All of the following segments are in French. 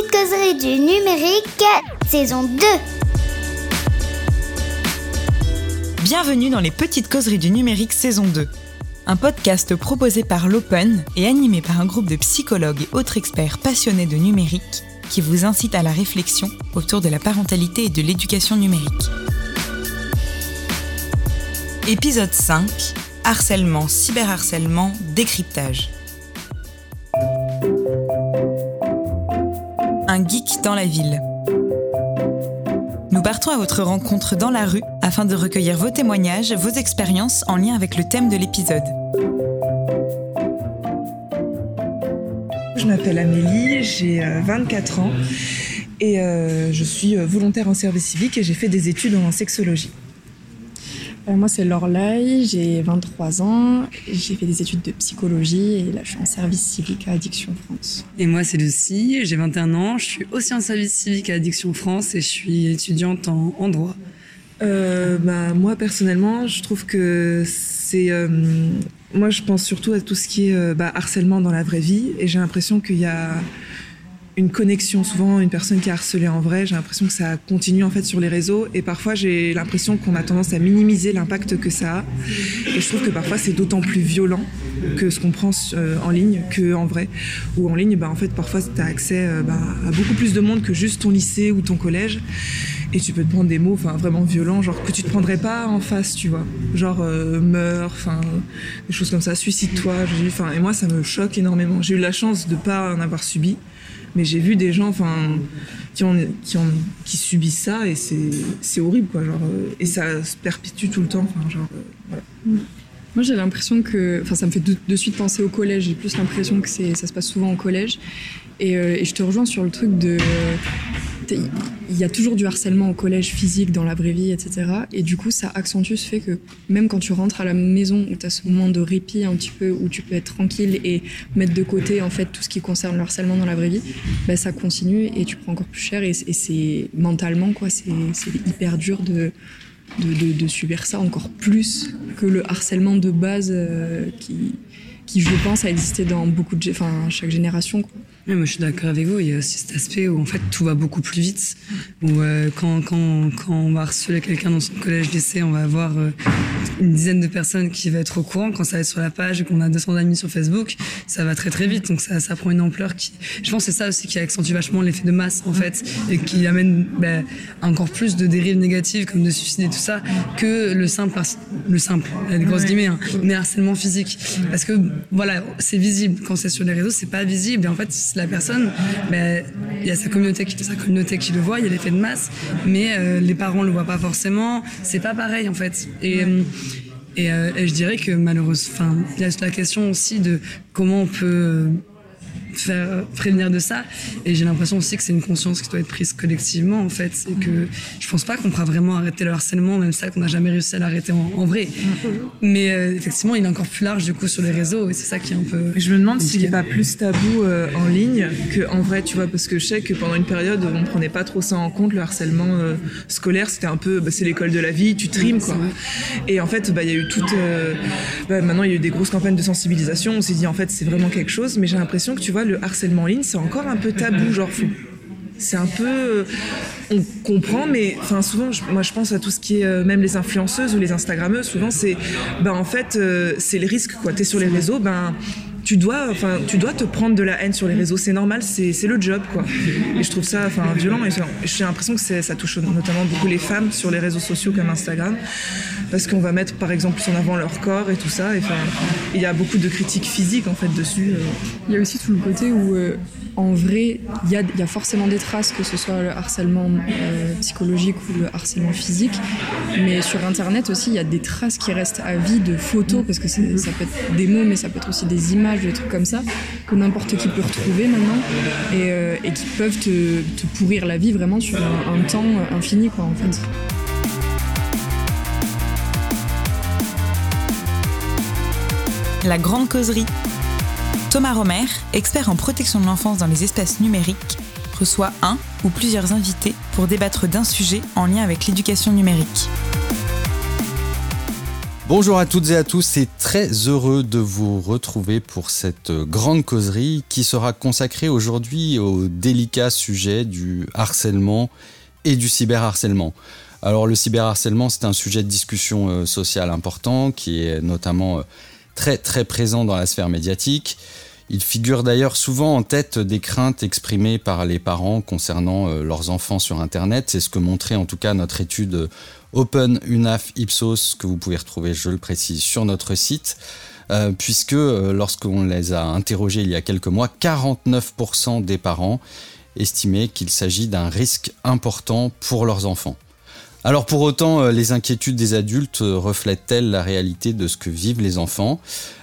petites causeries du numérique, saison 2. Bienvenue dans les petites causeries du numérique saison 2. Un podcast proposé par l'Open et animé par un groupe de psychologues et autres experts passionnés de numérique qui vous incite à la réflexion autour de la parentalité et de l'éducation numérique. Épisode 5 Harcèlement, cyberharcèlement, décryptage. Geek dans la ville. Nous partons à votre rencontre dans la rue afin de recueillir vos témoignages, vos expériences en lien avec le thème de l'épisode. Je m'appelle Amélie, j'ai 24 ans et euh, je suis euh, volontaire en service civique et j'ai fait des études en sexologie. Euh, moi, c'est Lorlaï, j'ai 23 ans, j'ai fait des études de psychologie et là, je suis en service civique à Addiction France. Et moi, c'est Lucie, j'ai 21 ans, je suis aussi en service civique à Addiction France et je suis étudiante en, en droit. Euh, bah, moi, personnellement, je trouve que c'est. euh, moi, je pense surtout à tout ce qui est euh, bah, harcèlement dans la vraie vie et j'ai l'impression qu'il y a une connexion. Souvent, une personne qui est harcelée en vrai, j'ai l'impression que ça continue en fait sur les réseaux et parfois j'ai l'impression qu'on a tendance à minimiser l'impact que ça a. Et je trouve que parfois c'est d'autant plus violent que ce qu'on prend euh, en ligne que en vrai. Ou en ligne, bah, en fait, parfois tu as accès euh, bah, à beaucoup plus de monde que juste ton lycée ou ton collège. Et tu peux te prendre des mots vraiment violents, genre que tu te prendrais pas en face, tu vois. Genre euh, meurs, enfin, des choses comme ça, suicide-toi. et moi, ça me choque énormément. J'ai eu la chance de pas en avoir subi, mais j'ai vu des gens enfin, qui, ont, qui, subissent ça et c'est horrible, quoi. Genre, euh, et ça se perpétue tout le temps. Enfin, genre, euh, voilà. Moi, j'ai l'impression que. Enfin, ça me fait de, suite penser au collège. J'ai plus l'impression que ça se passe souvent au collège. Et, euh, et je te rejoins sur le truc de. Il y a toujours du harcèlement au collège physique, dans la vraie vie, etc. Et du coup, ça accentue ce fait que même quand tu rentres à la maison, où tu as ce moment de répit un petit peu, où tu peux être tranquille et mettre de côté en fait tout ce qui concerne le harcèlement dans la vraie vie, bah, ça continue et tu prends encore plus cher. Et, c'est mentalement, quoi, c'est, hyper dur de, subir ça encore plus que le harcèlement de base euh, qui, je pense, a existé dans beaucoup de, chaque génération. Ouais, moi, je suis d'accord avec vous. Il y a aussi cet aspect où en fait tout va beaucoup plus vite. Où euh, quand, quand, quand on va harceler quelqu'un dans son collège, lycée, on va avoir euh, une dizaine de personnes qui va être au courant. Quand ça va être sur la page et qu'on a 200 amis sur Facebook, ça va très très vite. Donc ça, ça prend une ampleur qui. Je pense que c'est ça aussi qui accentue vachement l'effet de masse en fait et qui amène ben, encore plus de dérives négatives comme de suicide et tout ça que le simple, le simple, avec grosses guillemets, hein, mais harcèlement physique. Parce que voilà, c'est visible. Quand c'est sur les réseaux, c'est pas visible. Et en fait, la personne, ben, il y a sa communauté, qui, sa communauté qui le voit, il y a l'effet de masse, mais euh, les parents le voient pas forcément. C'est pas pareil en fait. Et, euh, et, euh, et je dirais que malheureusement, enfin, il y a la question aussi de comment on peut faire prévenir de ça. Et j'ai l'impression aussi que c'est une conscience qui doit être prise collectivement en fait. Et que je pense pas qu'on pourra vraiment arrêter le harcèlement, même ça qu'on n'a jamais réussi à l'arrêter en, en vrai. Mais euh, effectivement, il est encore plus large du coup sur les réseaux et c'est ça qui est un peu. Je me demande s'il n'est pas plus tabou euh, en ligne qu'en vrai, tu vois, parce que je sais que pendant une période, on prenait pas trop ça en compte, le harcèlement euh, scolaire, c'était un peu, bah, c'est l'école de la vie, tu trimes, quoi. Et en fait, bah, il y a eu toute, euh, bah, maintenant, il y a eu des grosses campagnes de sensibilisation, on s'est dit, en fait, c'est vraiment quelque chose, mais j'ai l'impression que, tu vois, le harcèlement en ligne, c'est encore un peu tabou, genre, c'est un peu euh, on comprend mais enfin souvent je- moi je pense à tout ce qui est euh, même les influenceuses ou les instagrammeuses souvent c'est ben en fait euh, c'est le risque quoi. Tu es sur les réseaux ben tu dois enfin tu dois te prendre de la haine sur les réseaux. C'est normal c'est le job quoi. Et je trouve ça enfin violent. Et j'ai l'impression que ça touche notamment beaucoup les femmes sur les réseaux sociaux comme Instagram. Parce qu'on va mettre par exemple en avant leur corps et tout ça. Et il y a beaucoup de critiques physiques en fait dessus euh. Il y a aussi tout le côté où, euh, en vrai, il y a, y a forcément des traces, que ce soit le harcèlement euh, psychologique ou le harcèlement physique. Mais sur Internet aussi, il y a des traces qui restent à vie de photos, parce que ça peut être des mots, mais ça peut être aussi des images, des trucs comme ça, que n'importe qui peut retrouver maintenant, et, euh, qui peuvent te, te pourrir la vie vraiment sur un, un temps infini, quoi, en fait. La grande causerie. Thomas Romer, expert en protection de l'enfance dans les espaces numériques, reçoit un ou plusieurs invités pour débattre d'un sujet en lien avec l'éducation numérique. Bonjour à toutes et à tous et très heureux de vous retrouver pour cette grande causerie qui sera consacrée aujourd'hui au délicat sujet du harcèlement et du cyberharcèlement. Alors le cyberharcèlement c'est un sujet de discussion euh, sociale important qui est notamment euh, très très présent dans la sphère médiatique. Il figure d'ailleurs souvent en tête des craintes exprimées par les parents concernant euh, leurs enfants sur Internet. C'est ce que montrait en tout cas notre étude Open UNAF Ipsos que vous pouvez retrouver, je le précise, sur notre site. Euh, puisque euh, lorsqu'on les a interrogés il y a quelques mois, 49% des parents estimaient qu'il s'agit d'un risque important pour leurs enfants. Alors pour autant, euh, les inquiétudes des adultes reflètent-elles la réalité de ce que vivent les enfants?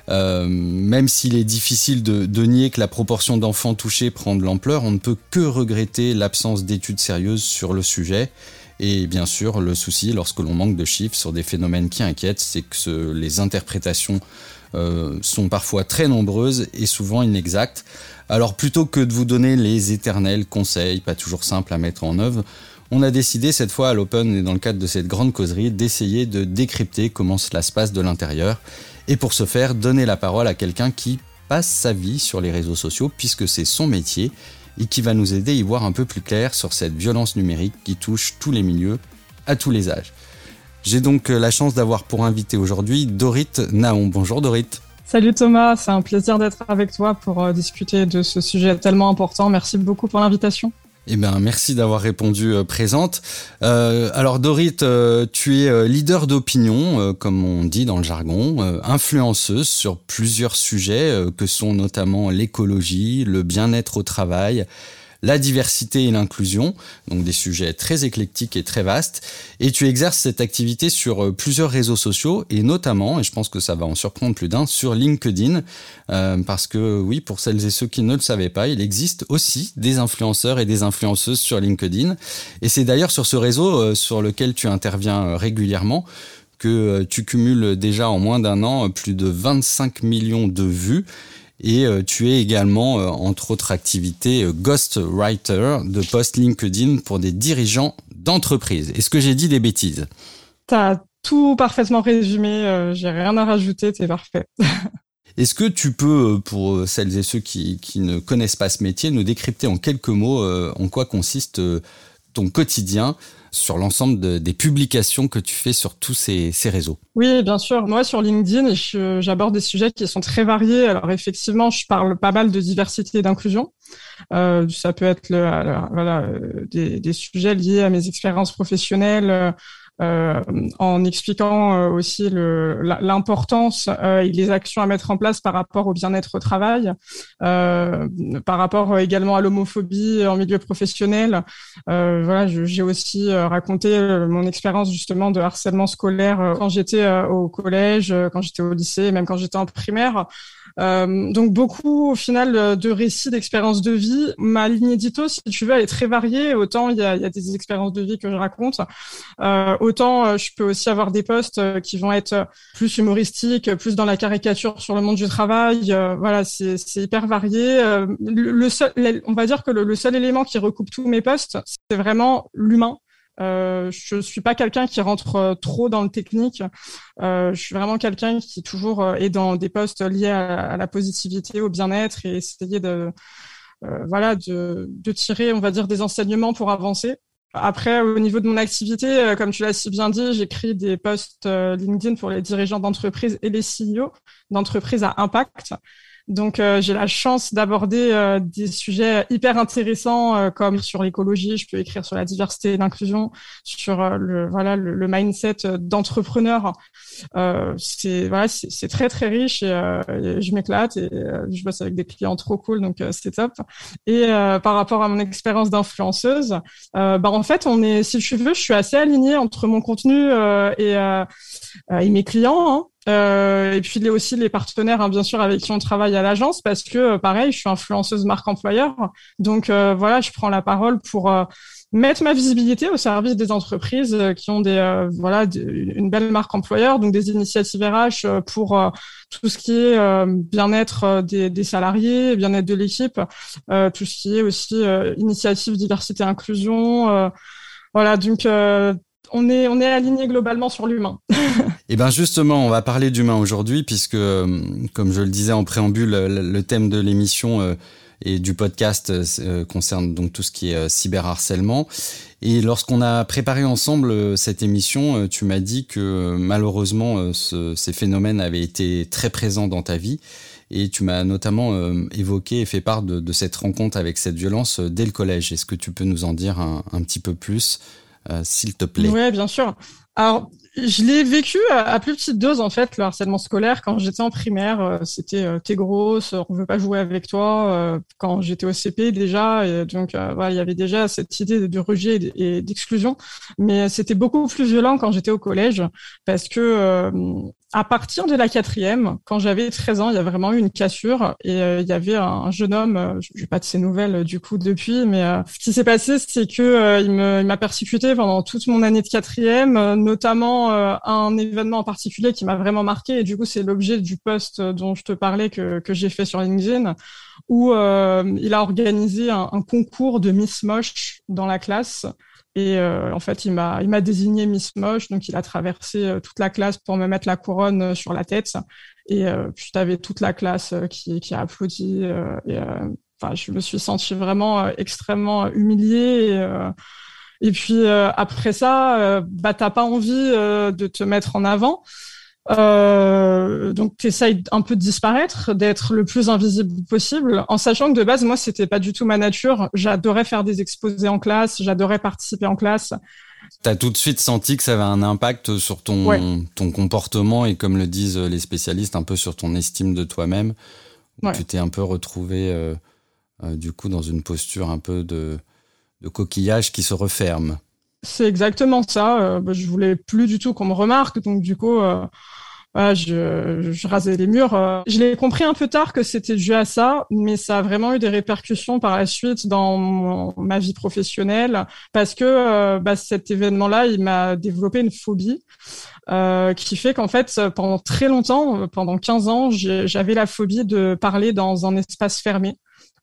Même s'il est difficile de, de, nier que la proportion d'enfants touchés prend de l'ampleur, on ne peut que regretter l'absence d'études sérieuses sur le sujet et bien sûr, le souci, lorsque l'on manque de chiffres sur des phénomènes qui inquiètent, c'est que les interprétations euh, sont parfois très nombreuses et souvent inexactes. Alors plutôt que de vous donner les éternels conseils, pas toujours simples à mettre en œuvre, on a décidé cette fois à l'Open et dans le cadre de cette grande causerie d'essayer de décrypter comment cela se passe de l'intérieur et pour ce faire donner la parole à quelqu'un qui passe sa vie sur les réseaux sociaux puisque c'est son métier et qui va nous aider à y voir un peu plus clair sur cette violence numérique qui touche tous les milieux, à tous les âges. J'ai donc euh, la chance d'avoir pour invité aujourd'hui Dorit Naon. Bonjour Dorit. Salut Thomas, c'est un plaisir d'être avec toi pour euh, discuter de ce sujet tellement important. Merci beaucoup pour l'invitation. Eh bien, merci d'avoir répondu euh, présente. Euh, alors, Dorit, euh, tu es leader d'opinion, comme on dit dans le jargon, influenceuse sur plusieurs sujets que sont notamment l'écologie, le bien-être au travail, la diversité et l'inclusion, donc des sujets très éclectiques et très vastes. Et tu exerces cette activité sur euh, plusieurs réseaux sociaux et notamment, et je pense que ça va en surprendre plus d'un, sur LinkedIn, euh, parce que oui, pour celles et ceux qui ne le savaient pas, il existe aussi des influenceurs et des influenceuses sur LinkedIn. Et c'est d'ailleurs sur ce réseau euh, sur lequel tu interviens régulièrement que tu cumules déjà en moins d'un an plus de 25 millions de vues et euh, tu es également, euh, entre autres activités, euh, ghostwriter de post LinkedIn pour des dirigeants d'entreprise. Est-ce que j'ai dit des bêtises? T'as tout parfaitement résumé, j'ai rien à rajouter, t'es parfait. Est-ce que tu peux, pour celles et ceux qui, qui, ne connaissent pas ce métier, nous décrypter en quelques mots en quoi consiste ton quotidien sur l'ensemble des publications que tu fais sur tous ces, réseaux. Oui, bien sûr. Moi, sur LinkedIn, j'aborde des sujets qui sont très variés. Alors, effectivement, je parle pas mal de diversité et d'inclusion. Euh, ça peut être euh, des, des, sujets liés à mes expériences professionnelles, euh, euh, en expliquant euh, aussi l'importance euh, et les actions à mettre en place par rapport au bien-être au travail, par rapport également à l'homophobie en milieu professionnel. voilà, j'ai aussi raconté mon expérience justement de harcèlement scolaire quand j'étais au collège, quand j'étais au lycée, même quand j'étais en primaire. Euh, donc beaucoup au final euh, de récits d'expériences de vie. Ma ligne édito, si tu veux, elle est très variée. Autant il y a, y a des expériences de vie que je raconte, euh, autant euh, je peux aussi avoir des posts qui vont être plus humoristiques, plus dans la caricature sur le monde du travail. voilà, c'est hyper varié. Le, seul, on va dire que le, le seul élément qui recoupe tous mes posts, c'est vraiment l'humain. Euh, je suis pas quelqu'un qui rentre euh, trop dans le technique. Euh, je suis vraiment quelqu'un qui toujours euh, est dans des postes liés à, la positivité, au bien-être et essayer de euh, voilà de, de, tirer, on va dire, des enseignements pour avancer. Après, au niveau de mon activité, comme tu l'as si bien dit, j'écris des posts LinkedIn pour les dirigeants d'entreprise et les CEO d'entreprises à impact. Donc euh, j'ai la chance d'aborder euh, des sujets hyper intéressants euh, comme sur l'écologie, je peux écrire sur la diversité et l'inclusion, sur le voilà le, mindset d'entrepreneur. c'est voilà c'est très très riche et, je m'éclate et je bosse avec des clients trop cool donc c'est top. Et par rapport à mon expérience d'influenceuse, bah en fait on est si tu veux je suis assez alignée entre mon contenu et, et mes clients. Hein. Euh, et puis aussi les partenaires, hein, bien sûr, avec qui on travaille à l'agence, parce que euh, pareil, je suis influenceuse marque employeur, donc euh, voilà, je prends la parole pour mettre ma visibilité au service des entreprises qui ont des voilà une belle marque employeur, donc des initiatives RH pour tout ce qui est bien-être des, des, salariés, bien-être de l'équipe, tout ce qui est aussi initiative diversité inclusion. voilà, donc on est, on est aligné globalement sur l'humain. Et eh bien justement, on va parler d'humain aujourd'hui, puisque, euh, comme je le disais en préambule, le, thème de l'émission euh, et du podcast euh, concerne donc tout ce qui est cyberharcèlement. Et lorsqu'on a préparé ensemble cette émission, tu m'as dit que malheureusement, ces phénomènes avaient été très présents dans ta vie. Et tu m'as notamment évoqué et fait part de, cette rencontre avec cette violence dès le collège. Est-ce que tu peux nous en dire un, un petit peu plus euh, s'il te plaît. Oui, bien sûr. Alors, je l'ai vécu à, plus petite dose en fait, le harcèlement scolaire. Quand j'étais en primaire, euh, c'était euh, t'es grosse, on veut pas jouer avec toi. quand j'étais au CP déjà, donc voilà, il y avait déjà cette idée de rejet et d'exclusion. Mais c'était beaucoup plus violent quand j'étais au collège parce que à partir de la quatrième, quand j'avais 13 ans, il y a vraiment eu une cassure et euh, il y avait un, jeune homme, euh, je n'ai pas de ses nouvelles euh, du coup depuis, mais ce qui s'est passé, c'est que il m'a persécuté pendant toute mon année de quatrième, notamment un événement en particulier qui m'a vraiment marqué et du coup c'est l'objet du post dont je te parlais que, que j'ai fait sur LinkedIn où il a organisé un, un concours de Miss Moche dans la classe et euh, en fait, il m'a, il m'a désigné Miss Moche, donc il a traversé euh, toute la classe pour me mettre la couronne euh, sur la tête. Et puis, tu avais toute la classe qui, qui a applaudi. et enfin, je me suis sentie vraiment extrêmement humiliée. Et, puis, après ça, bah, t'as pas envie de te mettre en avant. Euh, donc tu essayes un peu de disparaître, d'être le plus invisible possible, en sachant que de base, moi, c'était pas du tout ma nature. J'adorais faire des exposés en classe, j'adorais participer en classe. T'as tout de suite senti que ça avait un impact sur ton, ton comportement et comme le disent les spécialistes, un peu sur ton estime de toi-même. Tu t'es un peu retrouvé euh, euh, du coup dans une posture un peu de, de coquillage qui se referme. C'est exactement ça. Euh, bah, je voulais plus du tout qu'on me remarque, donc du coup, euh, je, je, rasais les murs. Euh. Je l'ai compris un peu tard que c'était dû à ça, mais ça a vraiment eu des répercussions par la suite dans ma vie professionnelle, parce que bah, cet événement-là, il m'a développé une phobie. qui fait qu'en fait, pendant très longtemps, pendant 15 ans, j'avais la phobie de parler dans un espace fermé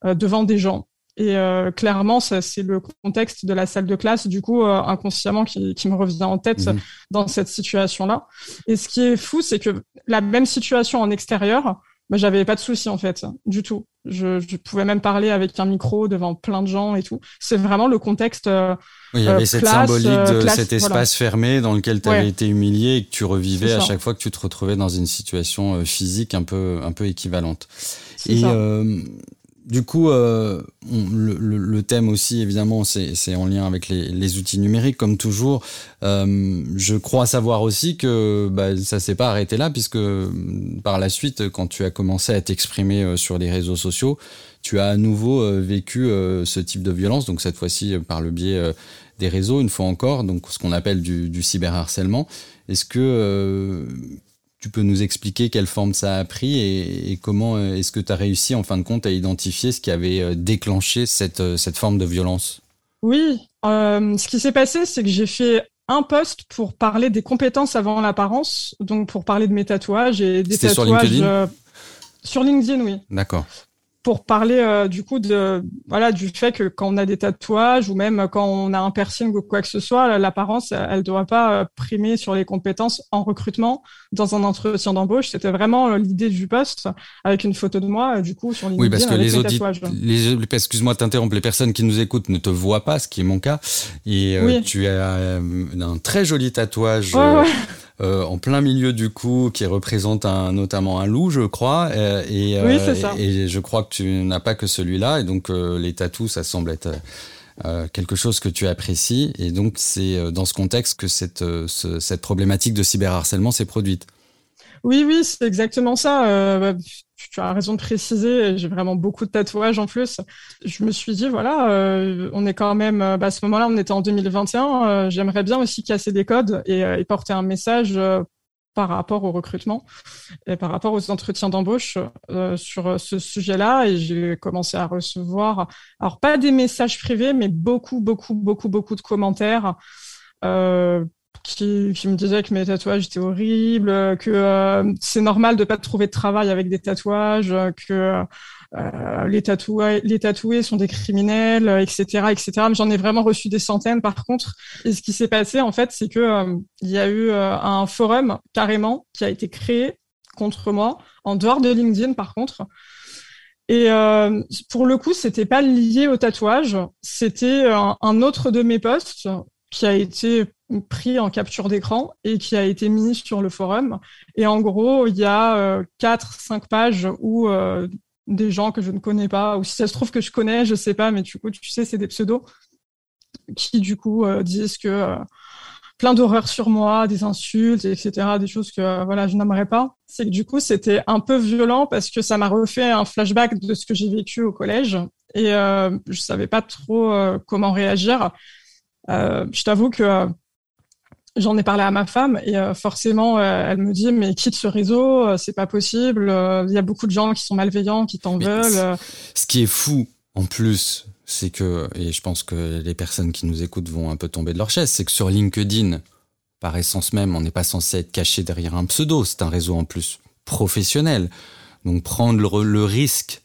devant des gens. Et euh, clairement, c'est le contexte de la salle de classe, du coup, euh, inconsciemment, qui, qui, me revient en tête mhm. dans cette situation-là. Et ce qui est fou, c'est que la même situation en extérieur, bah, j'avais pas de souci en fait, du tout. Je, je, pouvais même parler avec un micro devant plein de gens et tout. C'est vraiment le contexte. Euh, oui, il y avait cette symbolique de cet espace fermé dans lequel tu avais été humilié et que tu revivais à chaque fois que tu te retrouvais dans une situation physique un peu un peu équivalente. Et du coup, euh, le, thème aussi, évidemment, c'est en lien avec les, outils numériques, comme toujours. Euh, je crois savoir aussi que bah, ça s'est pas arrêté là, puisque par la suite, quand tu as commencé à t'exprimer euh, sur les réseaux sociaux, tu as à nouveau vécu ce type de violence, donc cette fois-ci par le biais des réseaux, une fois encore, donc ce qu'on appelle du, du cyberharcèlement. Est-ce que tu peux nous expliquer quelle forme ça a pris et, comment euh, est-ce que tu as réussi en fin de compte à identifier ce qui avait euh, déclenché cette, euh, cette forme de violence? Oui, ce qui s'est passé, c'est que j'ai fait un poste pour parler des compétences avant l'apparence, donc pour parler de mes tatouages et des tatouages. Sur LinkedIn? Sur LinkedIn, oui. D'accord pour parler euh, du coup de voilà du fait que quand on a des tatouages ou même quand on a un piercing ou quoi que ce soit, l'apparence elle ne doit pas euh, primer sur les compétences en recrutement dans un entretien d'embauche. C'était vraiment euh, l'idée du poste avec une photo de moi du coup sur LinkedIn. Oui, parce que les auditeurs, excuse-moi t'interrompre, les personnes qui nous écoutent ne te voient pas, ce qui est mon cas, et tu as un très joli tatouage. Euh, en plein milieu du cou qui représente un, notamment un loup, je crois. Euh, et, oui, euh, ça. et je crois que tu n'as pas que celui-là. Et donc les tatous, ça semble être quelque chose que tu apprécies. Et donc c'est dans ce contexte que cette, cette problématique de cyberharcèlement s'est produite. Oui, oui, c'est exactement ça. Bah, tu as raison de préciser, j'ai vraiment beaucoup de tatouages en plus. Je me suis dit, voilà, euh, on est quand même, euh, bah, à ce moment-là, on était en 2021, euh, j'aimerais bien aussi casser des codes et, et porter un message par rapport au recrutement et par rapport aux entretiens d'embauche sur ce sujet-là. Et j'ai commencé à recevoir, alors pas des messages privés, mais beaucoup, beaucoup, beaucoup, beaucoup de commentaires qui, qui, me disait que mes tatouages étaient horribles, que euh, c'est normal de pas trouver de travail avec des tatouages, que les, tatoués, les tatoués sont des criminels, etc., etc. Mais j'en ai vraiment reçu des centaines, par contre. Et ce qui s'est passé, en fait, c'est que il y a eu un forum carrément qui a été créé contre moi, en dehors de LinkedIn, par contre. Et pour le coup, c'était pas lié au tatouage, c'était un, un, autre de mes posts qui a été pris en capture d'écran et qui a été mis sur le forum. Et en gros, il y a euh, quatre, cinq pages où euh, des gens que je ne connais pas, ou si ça se trouve que je connais, je sais pas, mais du coup, tu sais, c'est des pseudos qui du coup euh, disent que plein d'horreurs sur moi, des insultes, etc., des choses que voilà, je n'aimerais pas. C'est que du coup, c'était un peu violent parce que ça m'a refait un flashback de ce que j'ai vécu au collège et je savais pas trop comment réagir. Je t'avoue que J'en ai parlé à ma femme et euh, forcément, euh, elle me dit mais quitte ce réseau, euh, c'est pas possible. Il y a beaucoup de gens qui sont malveillants, qui t'en veulent. Ce qui est fou, en plus, c'est que et je pense que les personnes qui nous écoutent vont un peu tomber de leur chaise, c'est que sur LinkedIn, par essence même, on n'est pas censé être caché derrière un pseudo. C'est un réseau en plus professionnel. Donc prendre le, le risque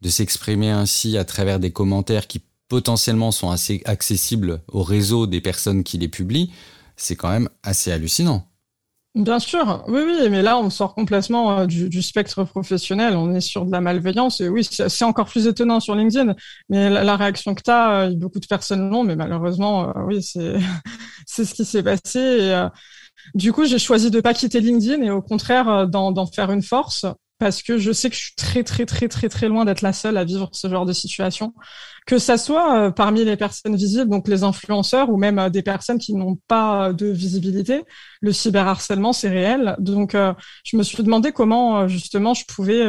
de s'exprimer ainsi à travers des commentaires qui potentiellement sont assez accessibles au réseau des personnes qui les publient c'est quand même assez hallucinant. Bien sûr, oui, oui, mais là, on sort complètement euh, du, spectre professionnel, on est sur de la malveillance, et oui, c'est encore plus étonnant sur LinkedIn, mais la, réaction que tu as, euh, beaucoup de personnes l'ont, mais malheureusement, euh, oui, c'est ce qui s'est passé. Du coup, j'ai choisi de pas quitter LinkedIn et au contraire d'en faire une force parce que je sais que je suis très très très très très loin d'être la seule à vivre ce genre de situation, que ça soit euh, parmi les personnes visibles, donc les influenceurs, ou même euh, des personnes qui n'ont pas de visibilité. Le cyberharcèlement, c'est réel. Donc, euh, je me suis demandé comment justement je pouvais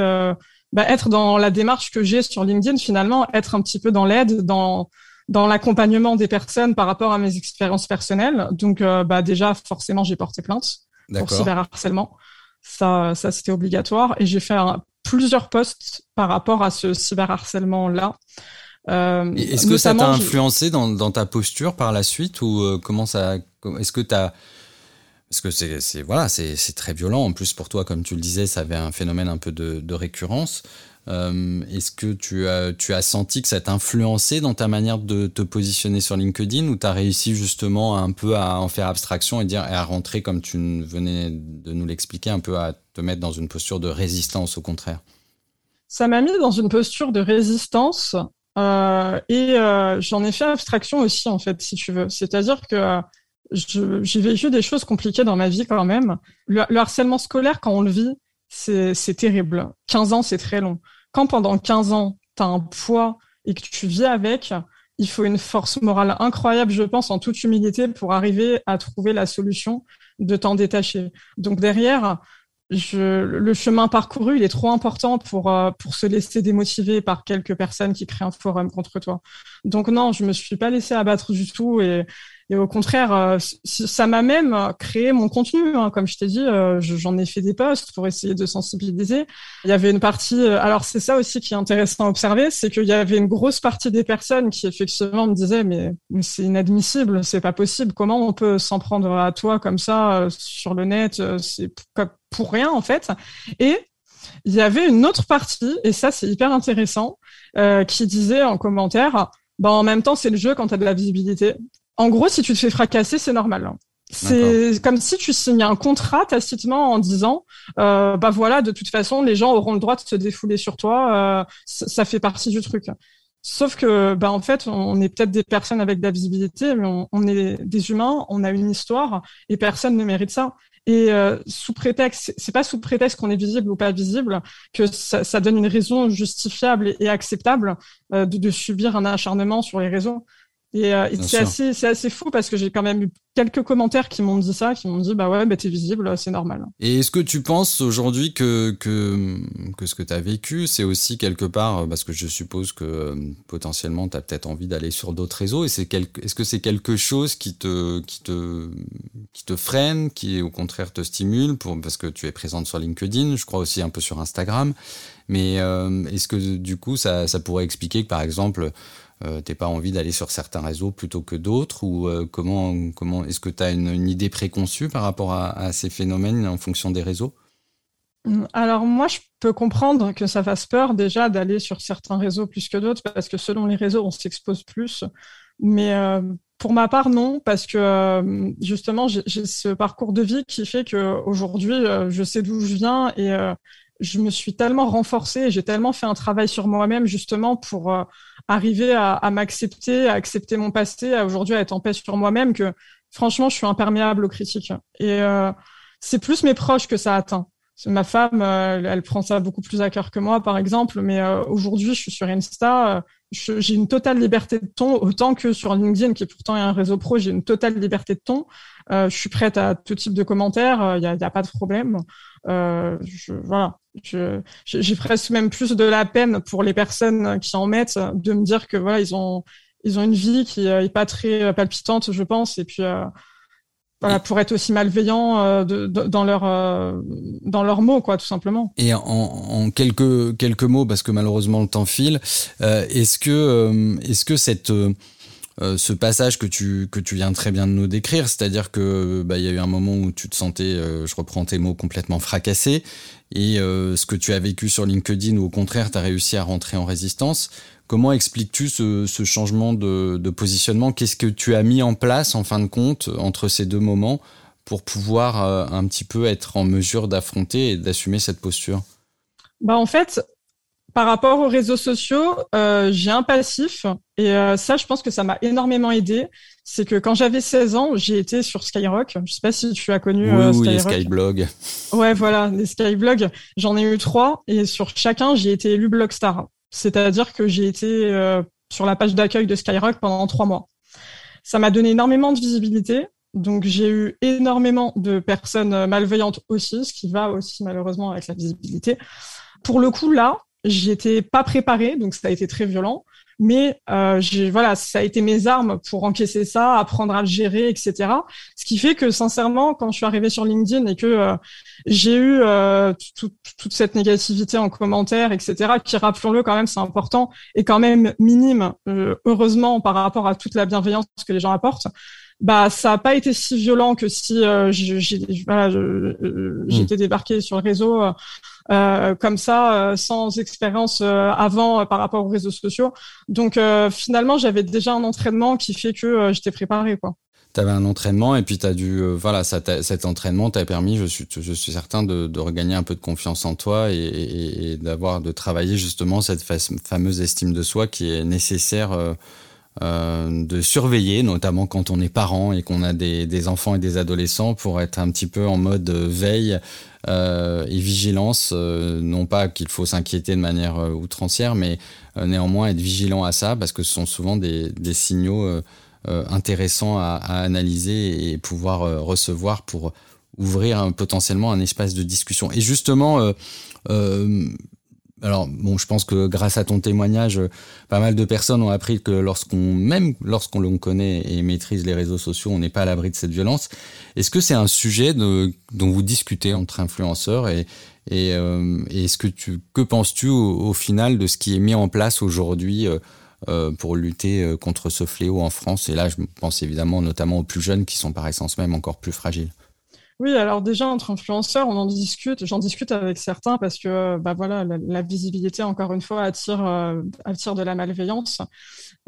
bah, être dans la démarche que j'ai sur LinkedIn, finalement, être un petit peu dans l'aide, dans dans l'accompagnement des personnes par rapport à mes expériences personnelles. Donc, bah, déjà, forcément, j'ai porté plainte pour cyberharcèlement. Ça, ça c'était obligatoire. Et j'ai fait plusieurs posts par rapport à ce cyberharcèlement-là. Euh, est-ce que ça t'a influencé dans, dans, ta posture par la suite ou euh, comment ça Est-ce que t'as parce que c'est voilà c'est très violent en plus pour toi comme tu le disais ça avait un phénomène un peu de, de récurrence euh, est-ce que tu as, tu as senti que ça t'a influencé dans ta manière de te positionner sur LinkedIn ou tu as réussi justement un peu à en faire abstraction et, dire, et à rentrer, comme tu venais de nous l'expliquer, un peu à te mettre dans une posture de résistance au contraire? Ça m'a mis dans une posture de résistance euh, et euh, j'en ai fait abstraction aussi, en fait, si tu veux. C'est-à-dire que j'ai vécu des choses compliquées dans ma vie quand même. Le, le harcèlement scolaire, quand on le vit, c'est terrible. 15 ans, c'est très long. Quand pendant 15 ans, tu as un poids et que tu vis avec, il faut une force morale incroyable, je pense, en toute humilité, pour arriver à trouver la solution de t'en détacher. Donc derrière, je, le chemin parcouru, il est trop important pour euh, pour se laisser démotiver par quelques personnes qui créent un forum contre toi. Donc non, je me suis pas laissé abattre du tout et et au contraire, euh, ça m'a même créé mon contenu. Hein. Comme je t'ai dit, euh, j'en ai fait des posts pour essayer de sensibiliser. Il y avait une partie. Euh, alors c'est ça aussi qui est intéressant à observer, c'est qu'il y avait une grosse partie des personnes qui effectivement me disaient mais, mais c'est inadmissible, c'est pas possible. Comment on peut s'en prendre à toi comme ça sur le net C'est pour rien en fait. Et il y avait une autre partie, et ça c'est hyper intéressant, qui disait en commentaire, bah, en même temps, c'est le jeu quand tu as de la visibilité. En gros, si tu te fais fracasser, c'est normal. C'est comme si tu signes un contrat tacitement en disant, euh, bah voilà, de toute façon, les gens auront le droit de se défouler sur toi. Euh, ça fait partie du truc. Sauf que, bah en fait, on est peut-être des personnes avec de la visibilité, mais on, est des humains, on a une histoire, et personne ne mérite ça. Et euh, sous prétexte, c'est pas sous prétexte qu'on est visible ou pas visible que ça, donne une raison justifiable et, acceptable de, de, subir un acharnement sur les réseaux. Et, euh, c'est assez, c'est assez fou parce que j'ai quand même eu quelques commentaires qui m'ont dit ça, qui m'ont dit bah ouais, bah t'es visible, c'est normal. Et est-ce que tu penses aujourd'hui que, que, que ce que tu as vécu, c'est aussi quelque part, parce que je suppose que euh, potentiellement tu as peut-être envie d'aller sur d'autres réseaux, et c'est quelque, est-ce que c'est quelque chose qui te, qui, te, qui te freine, qui au contraire te stimule, pour, parce que tu es présente sur LinkedIn, je crois aussi un peu sur Instagram, mais euh, est-ce que du coup ça, ça pourrait expliquer que par exemple, euh, t'es pas envie d'aller sur certains réseaux plutôt que d'autres ou euh, comment comment est-ce que tu as une, idée préconçue par rapport à, ces phénomènes en fonction des réseaux? Mmh, alors moi, je peux comprendre que ça fasse peur déjà d'aller sur certains réseaux plus que d'autres, parce que selon les réseaux, on s'expose plus. Mais euh, pour ma part, non, parce que euh, justement, j'ai ce parcours de vie qui fait qu'aujourd'hui, euh, je sais d'où je viens et je me suis tellement renforcée, j'ai tellement fait un travail sur moi-même justement pour arriver à, à m'accepter, à accepter mon passé, à aujourd'hui à être en paix sur moi-même que franchement, je suis imperméable aux critiques. Et c'est plus mes proches que ça atteint. Ma femme, elle prend ça beaucoup plus à cœur que moi, par exemple, mais aujourd'hui, je suis sur Insta j'ai une totale liberté de ton, autant que sur LinkedIn, qui pourtant est un réseau pro, j'ai une totale liberté de ton. Euh, je suis prête à tout type de commentaires, il n'y a, pas de problème. Euh, je, voilà, j'ai presque même plus de la peine pour les personnes qui en mettent de me dire que voilà, ils ont ils ont une vie qui est pas très palpitante, je pense, et puis euh, voilà, pour être aussi malveillant euh, de, dans leurs euh, dans leurs mots, quoi, tout simplement. Et en, en, quelques quelques mots, parce que malheureusement le temps file, euh, est-ce que est-ce que cette ce passage que tu que tu viens très bien de nous décrire, c'est-à-dire que bah il y a eu un moment où tu te sentais, je reprends tes mots, complètement fracassé, et ce que tu as vécu sur LinkedIn, ou au contraire, tu as réussi à rentrer en résistance. Comment expliques-tu ce, changement de, de positionnement? Qu'est-ce que tu as mis en place en fin de compte entre ces deux moments pour pouvoir euh, un petit peu être en mesure d'affronter et d'assumer cette posture? Bah En fait, par rapport aux réseaux sociaux, euh, j'ai un passif et euh, ça, je pense que ça m'a énormément aidé. C'est que quand j'avais 16 ans, j'ai été sur Skyrock. Je sais pas si tu as connu oui, euh, oui, les Skyblogs. Ouais, voilà, les Skyblogs. J'en ai eu trois et sur chacun, j'ai été élu Blogstar. C'est-à-dire que j'ai été euh, sur la page d'accueil de Skyrock pendant trois mois. Ça m'a donné énormément de visibilité. Donc j'ai eu énormément de personnes malveillantes aussi, ce qui va aussi malheureusement avec la visibilité. Pour le coup, là, j'étais pas préparée, donc ça a été très violent. Mais euh, voilà, ça a été mes armes pour encaisser ça, apprendre à le gérer, etc. Ce qui fait que sincèrement, quand je suis arrivée sur LinkedIn et que euh, j'ai eu euh, toute cette négativité en commentaire, etc., qui, rappelons-le quand même, c'est important, et quand même minime, euh, heureusement, par rapport à toute la bienveillance que les gens apportent, bah ça n'a pas été si violent que si euh, j'étais voilà, mmh. débarqué sur le réseau euh, comme ça, euh, sans expérience euh, avant par rapport aux réseaux sociaux. Donc finalement, j'avais déjà un entraînement qui fait que j'étais préparée, quoi. Tu avais un entraînement et puis tu as dû voilà ça cet entraînement t'a permis je suis je suis certain de, de, regagner un peu de confiance en toi et, et, et d'avoir de travailler justement cette fameuse estime de soi qui est nécessaire euh, de surveiller, notamment quand on est parent et qu'on a des, enfants et des adolescents, pour être un petit peu en mode veille euh, et vigilance. Euh, non pas qu'il faut s'inquiéter de manière euh, outrancière, mais néanmoins être vigilant à ça, parce que ce sont souvent des, signaux intéressants à, analyser et pouvoir recevoir pour ouvrir potentiellement un espace de discussion. Et justement, alors bon, je pense que grâce à ton témoignage, pas mal de personnes ont appris que lorsqu'on, même lorsqu'on l'on connaît et maîtrise les réseaux sociaux, on n'est pas à l'abri de cette violence. Est-ce que c'est un sujet dont vous discutez entre influenceurs et, euh, est-ce que tu, que penses-tu au, final de ce qui est mis en place aujourd'hui euh, euh pour lutter euh, contre ce fléau en France? Et là, je pense évidemment notamment aux plus jeunes qui sont par essence même encore plus fragiles. Oui, alors déjà entre influenceurs, on en discute. J'en discute avec certains parce que, bah voilà, la, visibilité encore une fois attire euh, attire de la malveillance.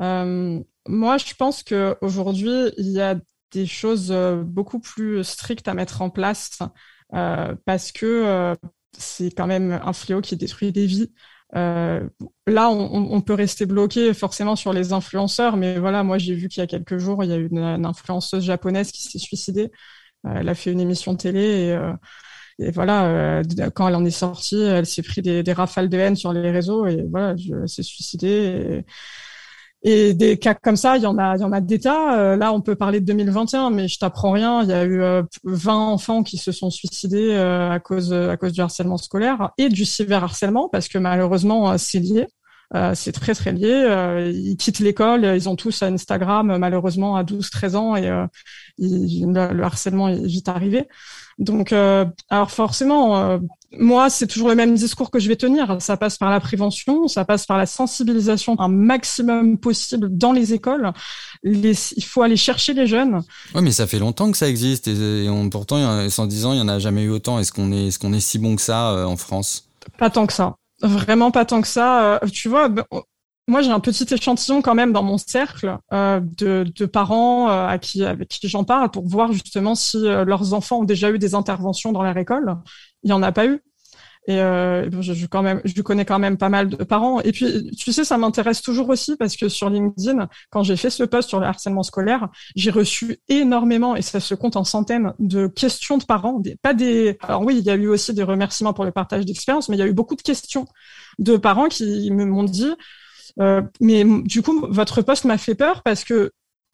Euh, moi, je pense que aujourd'hui, il y a des choses euh, beaucoup plus strictes à mettre en place parce que c'est quand même un fléau qui détruit des vies. Là, on, on, peut rester bloqué forcément sur les influenceurs, mais voilà, moi j'ai vu qu'il y a quelques jours, il y a une, une influenceuse japonaise qui s'est suicidée elle a fait une émission télé et, euh, et voilà, euh, quand elle en est sortie, elle s'est pris des, rafales de haine sur les réseaux et voilà, elle s'est suicidée. Et, des cas comme ça, il y en a, il y en a des tas. Euh, là, on peut parler de 2021, mais je t'apprends rien. Il y a eu 20 enfants qui se sont suicidés à cause à cause du harcèlement scolaire et du cyberharcèlement parce que malheureusement c'est lié. Euh, c'est très très lié. Euh, ils quittent l'école, ils ont tous Instagram malheureusement à 12-13 ans et euh, le, harcèlement est vite arrivé. Donc, alors forcément, moi, c'est toujours le même discours que je vais tenir. Ça passe par la prévention, ça passe par la sensibilisation un maximum possible dans les écoles. il faut aller chercher les jeunes. Oui, mais ça fait longtemps que ça existe et, on, pourtant, en 10 ans, il n'y en a jamais eu autant. Est-ce qu'on est, est, qu'on est si bon que ça en France? Pas tant que ça. Vraiment pas tant que ça. Euh, tu vois, ben, moi j'ai un petit échantillon quand même dans mon cercle euh, de, parents euh, à avec qui j'en parle pour voir justement si leurs enfants ont déjà eu des interventions dans leur école. Il n'y en a pas eu. Et euh, je, je, quand même, je connais quand même pas mal de parents. Et puis, tu sais, ça m'intéresse toujours aussi parce que sur LinkedIn, quand j'ai fait ce post sur le harcèlement scolaire, j'ai reçu énormément, et ça se compte en centaines, de questions de parents. Des, pas des. Alors oui, il y a eu aussi des remerciements pour le partage d'expérience, mais il y a eu beaucoup de questions de parents qui m'ont dit. Euh, mais du coup, votre post m'a fait peur parce que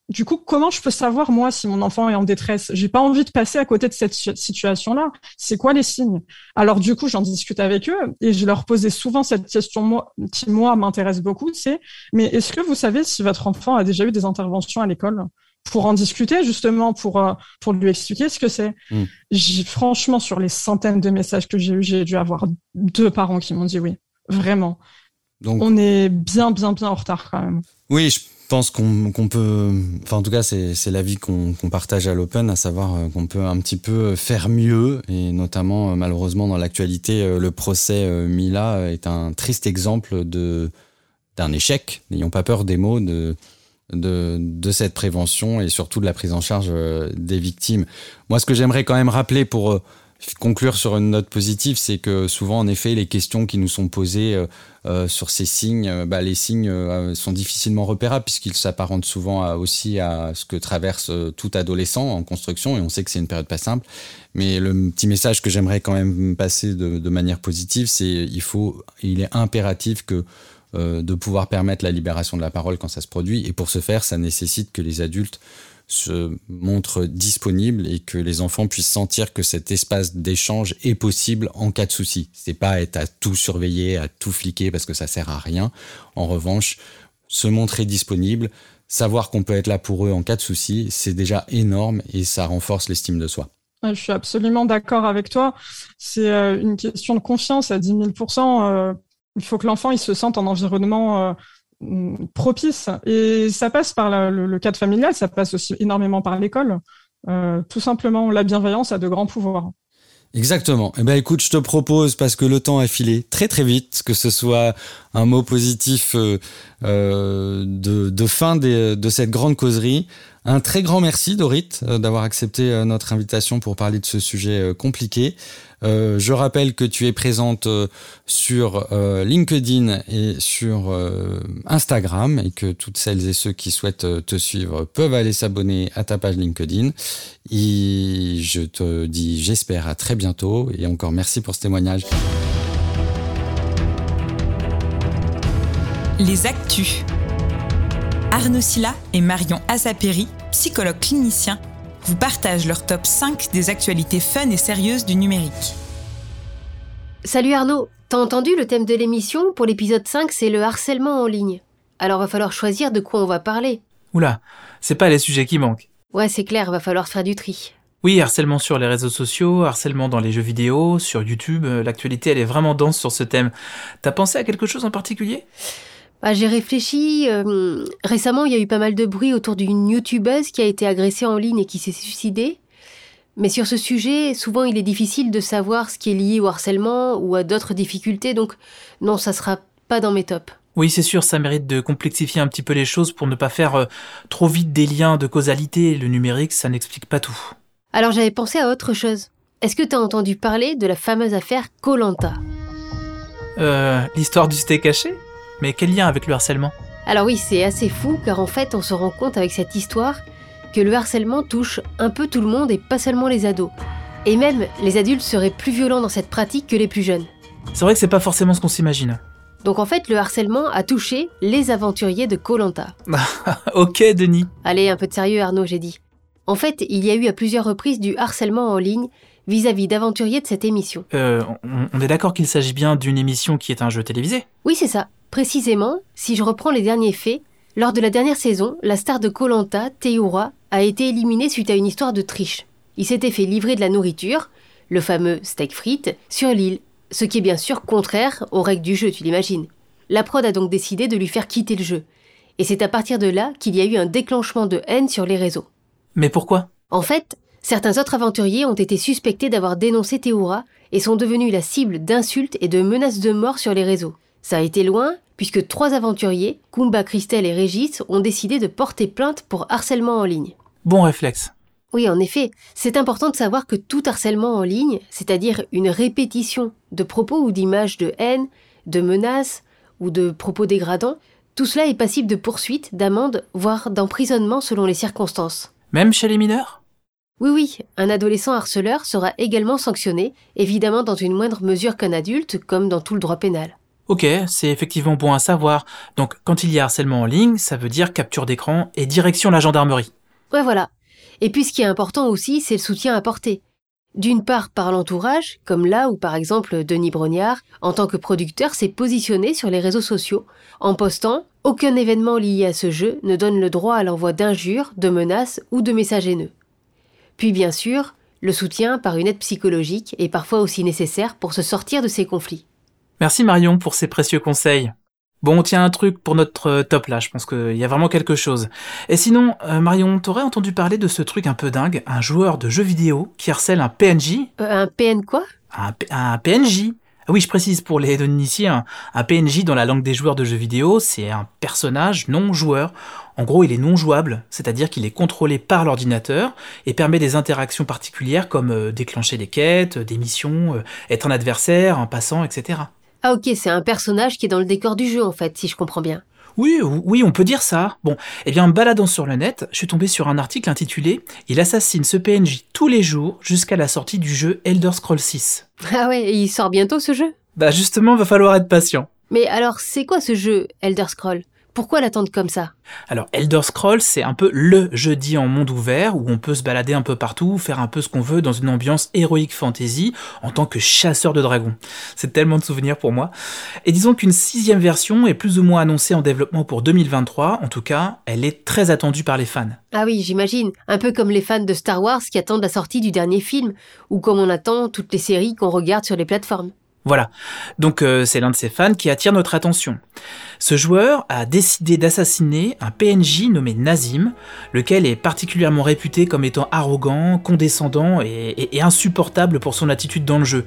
du coup, comment je peux savoir moi si mon enfant est en détresse? J'ai pas envie de passer à côté de cette situation-là. C'est quoi les signes? Alors du coup, j'en discute avec eux et je leur posais souvent cette question qui moi m'intéresse beaucoup. C'est mais est-ce que vous savez si votre enfant a déjà eu des interventions à l'école? Pour en discuter justement pour euh, pour lui expliquer ce que c'est. Hmm. J'ai franchement sur les centaines de messages que j'ai eu, j'ai dû avoir deux parents qui m'ont dit oui, vraiment. Donc on est bien bien bien en retard quand même. Oui, je pense qu'on peut, enfin en tout cas c'est l'avis qu'on partage à l'Open, à savoir euh, qu'on peut un petit peu faire mieux et notamment euh, malheureusement dans l'actualité euh, le procès Mila est un triste exemple d'un échec, n'ayons pas peur des mots, de, de, de, cette prévention et surtout de la prise en charge des victimes. Moi ce que j'aimerais quand même rappeler pour conclure sur une note positive, c'est que souvent, en effet, les questions qui nous sont posées euh, euh, sur ces signes, euh, bah, les signes sont difficilement repérables puisqu'ils s'apparentent souvent aussi à ce que traverse tout adolescent en construction et on sait que c'est une période pas simple. Mais le petit message que j'aimerais quand même passer de, manière positive, c'est il faut, il est impératif que de pouvoir permettre la libération de la parole quand ça se produit et pour ce faire, ça nécessite que les adultes se montre disponible et que les enfants puissent sentir que cet espace d'échange est possible en cas de souci. C'est pas être à tout surveiller, à tout fliquer parce que ça sert à rien. En revanche, se montrer disponible, savoir qu'on peut être là pour eux en cas de souci, c'est déjà énorme et ça renforce l'estime de soi. Je suis absolument d'accord avec toi. C'est euh, une question de confiance à 10 000% euh, Il faut que l'enfant il se sente en environnement euh, propice. Et ça passe par le, cadre familial, ça passe aussi énormément par l'école. Euh, tout simplement, la bienveillance a de grands pouvoirs. Exactement. Eh ben écoute, je te propose parce que le temps a filé très très vite, que ce soit un mot positif euh, euh, de, fin de cette grande causerie. Un très grand merci Dorit d'avoir accepté notre invitation pour parler de ce sujet compliqué. Euh, je rappelle que tu es présente euh, sur euh, LinkedIn et sur Instagram et que toutes celles et ceux qui souhaitent te suivre peuvent aller s'abonner à ta page LinkedIn. Et je te dis j'espère à très bientôt et encore merci pour ce témoignage. Les actus. Arnaud Silla et Marion Azaperi, psychologues cliniciens vous partagent leur top 5 des actualités fun et sérieuses du numérique. Salut Arnaud, t'as entendu le thème de l'émission? Pour l'épisode 5, c'est le harcèlement en ligne. Alors va falloir choisir de quoi on va parler. Oula, c'est pas les sujets qui manquent. Ouais, c'est clair, va falloir faire du tri. Oui, harcèlement sur les réseaux sociaux, harcèlement dans les jeux vidéo, sur YouTube, euh, l'actualité elle est vraiment dense sur ce thème. T'as pensé à quelque chose en particulier? Bah, j'ai réfléchi. Euh, récemment, il y a eu pas mal de bruit autour d'une youtubeuse qui a été agressée en ligne et qui s'est suicidée. Mais sur ce sujet, souvent il est difficile de savoir ce qui est lié au harcèlement ou à d'autres difficultés, donc non, ça sera pas dans mes tops. Oui, c'est sûr, ça mérite de complexifier un petit peu les choses pour ne pas faire euh, trop vite des liens de causalité. Le numérique, ça n'explique pas tout. Alors j'avais pensé à autre chose. Est-ce que t'as entendu parler de la fameuse affaire Colanta? Euh, l'histoire du steak caché mais quel lien avec le harcèlement? Alors oui, c'est assez fou car en fait on se rend compte avec cette histoire que le harcèlement touche un peu tout le monde et pas seulement les ados. Et même les adultes seraient plus violents dans cette pratique que les plus jeunes. C'est vrai que c'est pas forcément ce qu'on s'imagine. Donc en fait, le harcèlement a touché les aventuriers de Colanta. ok, Denis. Allez, un peu de sérieux, Arnaud, j'ai dit. En fait, il y a eu à plusieurs reprises du harcèlement en ligne vis-à-vis d'aventuriers de cette émission. Euh, on est d'accord qu'il s'agit bien d'une émission qui est un jeu télévisé? Oui, c'est ça. Précisément, si je reprends les derniers faits, lors de la dernière saison, la star de Colanta, Teura, a été éliminée suite à une histoire de triche. Il s'était fait livrer de la nourriture, le fameux steak frites, sur l'île, ce qui est bien sûr contraire aux règles du jeu, tu l'imagines. La prod a donc décidé de lui faire quitter le jeu. Et c'est à partir de là qu'il y a eu un déclenchement de haine sur les réseaux. Mais pourquoi? En fait, certains autres aventuriers ont été suspectés d'avoir dénoncé Théoura et sont devenus la cible d'insultes et de menaces de mort sur les réseaux. Ça a été loin, puisque trois aventuriers, Kumba, Christelle et Régis, ont décidé de porter plainte pour harcèlement en ligne. Bon réflexe. Oui, en effet, c'est important de savoir que tout harcèlement en ligne, c'est-à-dire une répétition de propos ou d'images de haine, de menaces ou de propos dégradants, tout cela est passible de poursuites, d'amendes, voire d'emprisonnement selon les circonstances. Même chez les mineurs? Oui, oui, un adolescent harceleur sera également sanctionné, évidemment dans une moindre mesure qu'un adulte, comme dans tout le droit pénal. Ok, c'est effectivement bon à savoir. Donc quand il y a harcèlement en ligne, ça veut dire capture d'écran et direction la gendarmerie. Ouais, voilà. Et puis ce qui est important aussi, c'est le soutien apporté. D'une part par l'entourage, comme là où par exemple Denis Brognard, en tant que producteur, s'est positionné sur les réseaux sociaux en postant Aucun événement lié à ce jeu ne donne le droit à l'envoi d'injures, de menaces ou de messages haineux. Puis bien sûr, le soutien par une aide psychologique est parfois aussi nécessaire pour se sortir de ces conflits. Merci Marion pour ces précieux conseils. Bon, on tient un truc pour notre euh, top là, je pense qu'il y a vraiment quelque chose. Et sinon, euh, Marion, t'aurais entendu parler de ce truc un peu dingue, un joueur de jeux vidéo qui harcèle un PNJ Euh, un PN quoi? Un, PNJ Ah Oui, je précise pour les non-initiés, un, un PNJ dans la langue des joueurs de jeux vidéo, c'est un personnage non joueur. En gros, il est non jouable, c'est-à-dire qu'il est contrôlé par l'ordinateur et permet des interactions particulières comme euh, déclencher des quêtes, des missions, être un adversaire, un passant, etc. Ah ok, c'est un personnage qui est dans le décor du jeu en fait, si je comprends bien. Oui, oui, on peut dire ça. Bon, eh bien, en baladant sur le net, je suis tombé sur un article intitulé Il assassine ce PNJ tous les jours jusqu'à la sortie du jeu Elder Scrolls 6. Ah ouais, et il sort bientôt ce jeu? Bah justement, va falloir être patient. Mais alors, c'est quoi ce jeu, Elder Scroll Pourquoi l'attendre comme ça? Alors, Elder Scrolls, c'est un peu le jeu dit en monde ouvert où on peut se balader un peu partout, faire un peu ce qu'on veut dans une ambiance héroïque fantasy en tant que chasseur de dragons. C'est tellement de souvenirs pour moi. Et disons qu'une sixième version est plus ou moins annoncée en développement pour 2023. En tout cas, elle est très attendue par les fans. Ah oui, j'imagine. Un peu comme les fans de Star Wars qui attendent la sortie du dernier film, ou comme on attend toutes les séries qu'on regarde sur les plateformes. Voilà. Donc euh, c'est l'un de ces fans qui attire notre attention. Ce joueur a décidé d'assassiner un PNJ nommé Nazim, lequel est particulièrement réputé comme étant arrogant, condescendant et, et- et insupportable pour son attitude dans le jeu.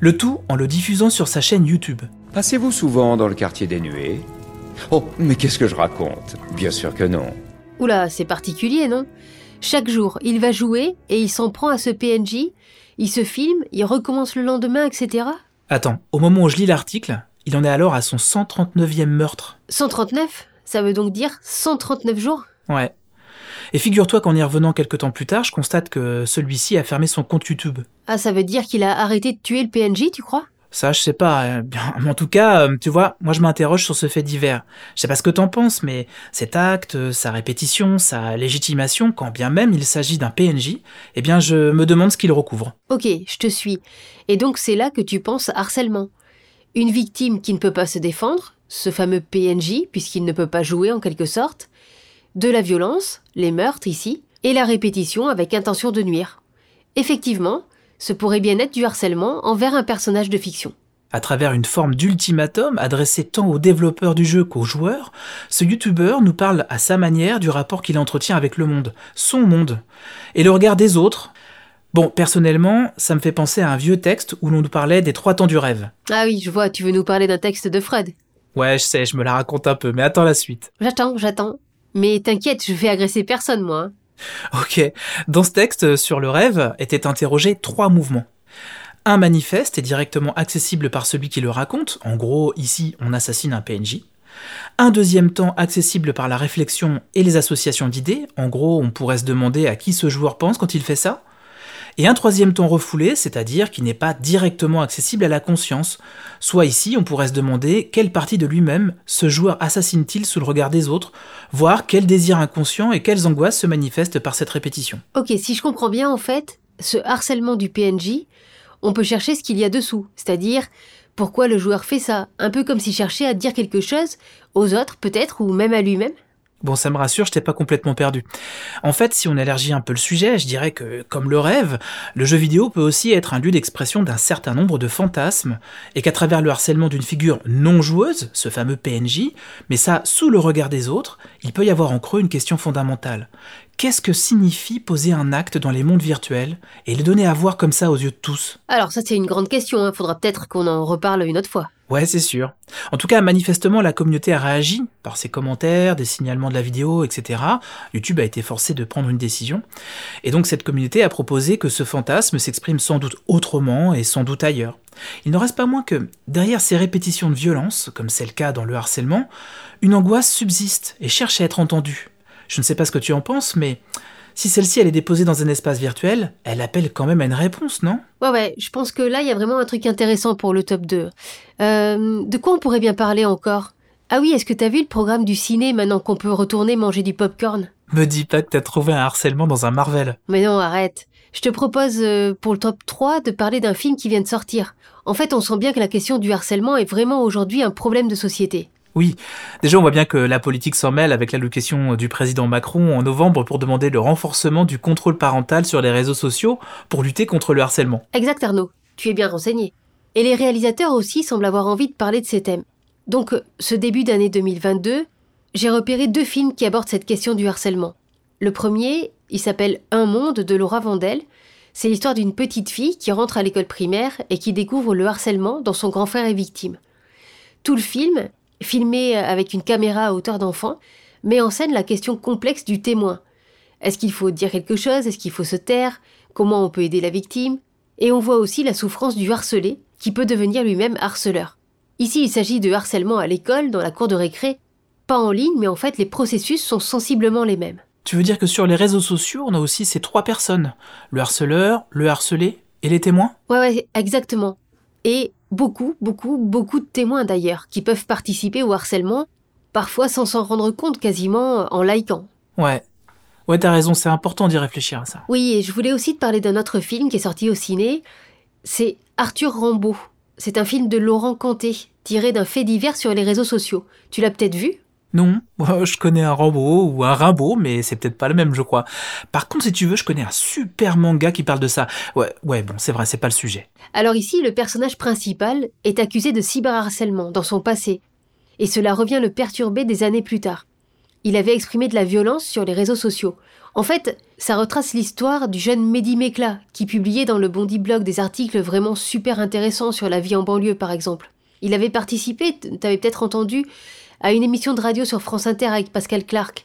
Le tout en le diffusant sur sa chaîne YouTube. Passez-vous souvent dans le quartier des nuées? Oh, mais qu'est-ce que je raconte? Bien sûr que non. Oula, c'est particulier, non? Chaque jour, il va jouer et il s'en prend à ce PNJ, il se filme, il recommence le lendemain, etc. Attends, au moment où je lis l'article, il en est alors à son 139e meurtre. 139 Ça veut donc dire 139 jours? Ouais. Et figure-toi qu'en y revenant quelques temps plus tard, je constate que celui-ci a fermé son compte YouTube. Ah, ça veut dire qu'il a arrêté de tuer le PNJ, tu crois? Ça, je sais pas. euh, en tout cas, euh, tu vois, moi je m'interroge sur ce fait divers. Je sais pas ce que t'en penses, mais cet acte, euh, sa répétition, sa légitimation, quand bien même il s'agit d'un PNJ, eh bien je me demande ce qu'il recouvre. Ok, je te suis. Et donc c'est là que tu penses harcèlement. Une victime qui ne peut pas se défendre, ce fameux PNJ, puisqu'il ne peut pas jouer en quelque sorte, de la violence, les meurtres ici, et la répétition avec intention de nuire. Effectivement, ce pourrait bien être du harcèlement envers un personnage de fiction. À travers une forme d'ultimatum adressé tant aux développeurs du jeu qu'aux joueurs, ce youtubeur nous parle à sa manière du rapport qu'il entretient avec le monde, son monde, et le regard des autres. Bon, personnellement, ça me fait penser à un vieux texte où l'on nous parlait des trois temps du rêve. Ah oui, je vois, tu veux nous parler d'un texte de Freud. Ouais, je sais, je me la raconte un peu, mais attends la suite. J'attends, j'attends. Mais t'inquiète, je vais agresser personne, moi. Ok. Dans ce texte, sur le rêve, étaient interrogés trois mouvements. Un manifeste est directement accessible par celui qui le raconte. En gros, ici, on assassine un PNJ. Un deuxième temps accessible par la réflexion et les associations d'idées. En gros, on pourrait se demander à qui ce joueur pense quand il fait ça. Et un troisième temps refoulé, c'est-à-dire qui n'est pas directement accessible à la conscience. Soit ici, on pourrait se demander quelle partie de lui-même ce joueur assassine-t-il sous le regard des autres, voir quels désirs inconscients et quelles angoisses se manifestent par cette répétition. Ok, si je comprends bien, en fait, ce harcèlement du PNJ, on peut chercher ce qu'il y a dessous, c'est-à-dire Pourquoi le joueur fait ça? Un peu comme s'il cherchait à dire quelque chose aux autres, peut-être, ou même à lui-même? Bon, ça me rassure, je t'ai pas complètement perdu. En fait, si on élargit un peu le sujet, je dirais que, comme le rêve, le jeu vidéo peut aussi être un lieu d'expression d'un certain nombre de fantasmes, et qu'à travers le harcèlement d'une figure non joueuse, ce fameux PNJ, mais ça sous le regard des autres, il peut y avoir en creux une question fondamentale. Qu'est-ce que signifie poser un acte dans les mondes virtuels et le donner à voir comme ça aux yeux de tous? Alors ça c'est une grande question, il hein. faudra peut-être qu'on en reparle une autre fois. Ouais, c'est sûr. En tout cas, manifestement, la communauté a réagi par ses commentaires, des signalements de la vidéo, etc. YouTube a été forcé de prendre une décision. Et donc cette communauté a proposé que ce fantasme s'exprime sans doute autrement et sans doute ailleurs. Il ne reste pas moins que, derrière ces répétitions de violence, comme c'est le cas dans le harcèlement, une angoisse subsiste et cherche à être entendue. Je ne sais pas ce que tu en penses, mais si celle-ci elle est déposée dans un espace virtuel, elle appelle quand même à une réponse, non? Ouais, ouais, je pense que là, il y a vraiment un truc intéressant pour le top 2. Euh, de quoi on pourrait bien parler encore? Ah oui, est-ce que t'as vu le programme du ciné maintenant qu'on peut retourner manger du popcorn? Me dis pas que t'as trouvé un harcèlement dans un Marvel. Mais non, arrête. Je te propose euh, pour le top 3 de parler d'un film qui vient de sortir. En fait, on sent bien que la question du harcèlement est vraiment aujourd'hui un problème de société. Oui, déjà on voit bien que la politique s'en mêle avec l'allocation du président Macron en novembre pour demander le renforcement du contrôle parental sur les réseaux sociaux pour lutter contre le harcèlement. Exact Arnaud, tu es bien renseigné. Et les réalisateurs aussi semblent avoir envie de parler de ces thèmes. Donc, ce début d'année 2022, j'ai repéré deux films qui abordent cette question du harcèlement. Le premier, il s'appelle Un monde de Laura Vandel. C'est l'histoire d'une petite fille qui rentre à l'école primaire et qui découvre le harcèlement dont son grand frère est victime. Tout le film, filmé avec une caméra à hauteur d'enfant, met en scène la question complexe du témoin. Est-ce qu'il faut dire quelque chose? Est-ce qu'il faut se taire? Comment on peut aider la victime? Et on voit aussi la souffrance du harcelé, qui peut devenir lui-même harceleur. Ici, il s'agit de harcèlement à l'école, dans la cour de récré, pas en ligne, mais en fait, les processus sont sensiblement les mêmes. Tu veux dire que sur les réseaux sociaux, on a aussi ces trois personnes le harceleur, le harcelé et les témoins? Ouais, ouais, exactement. Et beaucoup, beaucoup, beaucoup de témoins d'ailleurs, qui peuvent participer au harcèlement, parfois sans s'en rendre compte quasiment en likant. Ouais. Ouais, t'as raison, c'est important d'y réfléchir à ça. Oui, et je voulais aussi te parler d'un autre film qui est sorti au ciné. C'est Arthur Rambaud. C'est un film de Laurent Canté, tiré d'un fait divers sur les réseaux sociaux. Tu l'as peut-être vu? Non, je connais un Rambo ou un Rimbaud, mais c'est peut-être pas le même, je crois. Par contre, si tu veux, je connais un super manga qui parle de ça. Ouais, ouais, bon, c'est vrai, c'est pas le sujet. Alors ici, le personnage principal est accusé de cyberharcèlement dans son passé, et cela revient le perturber des années plus tard. Il avait exprimé de la violence sur les réseaux sociaux. En fait, ça retrace l'histoire du jeune Mehdi Mekla, qui publiait dans le Bondi Blog des articles vraiment super intéressants sur la vie en banlieue, par exemple. Il avait participé, t'avais peut-être entendu, à une émission de radio sur France Inter avec Pascal Clark.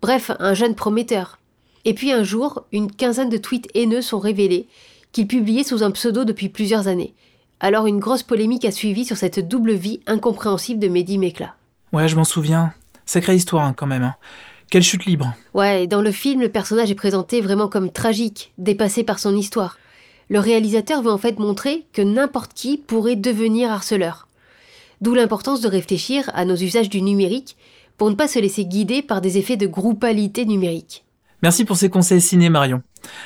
Bref, un jeune prometteur. Et puis un jour, une quinzaine de tweets haineux sont révélés, qu'il publiait sous un pseudo depuis plusieurs années. Alors une grosse polémique a suivi sur cette double vie incompréhensible de Mehdi Mekla. Ouais, je m'en souviens. Sacrée histoire hein, quand même. Hein. Quelle chute libre. Ouais, et dans le film, le personnage est présenté vraiment comme tragique, dépassé par son histoire. Le réalisateur veut en fait montrer que n'importe qui pourrait devenir harceleur. D'où l'importance de réfléchir à nos usages du numérique pour ne pas se laisser guider par des effets de groupalité numérique. Merci pour ces conseils ciné Marion.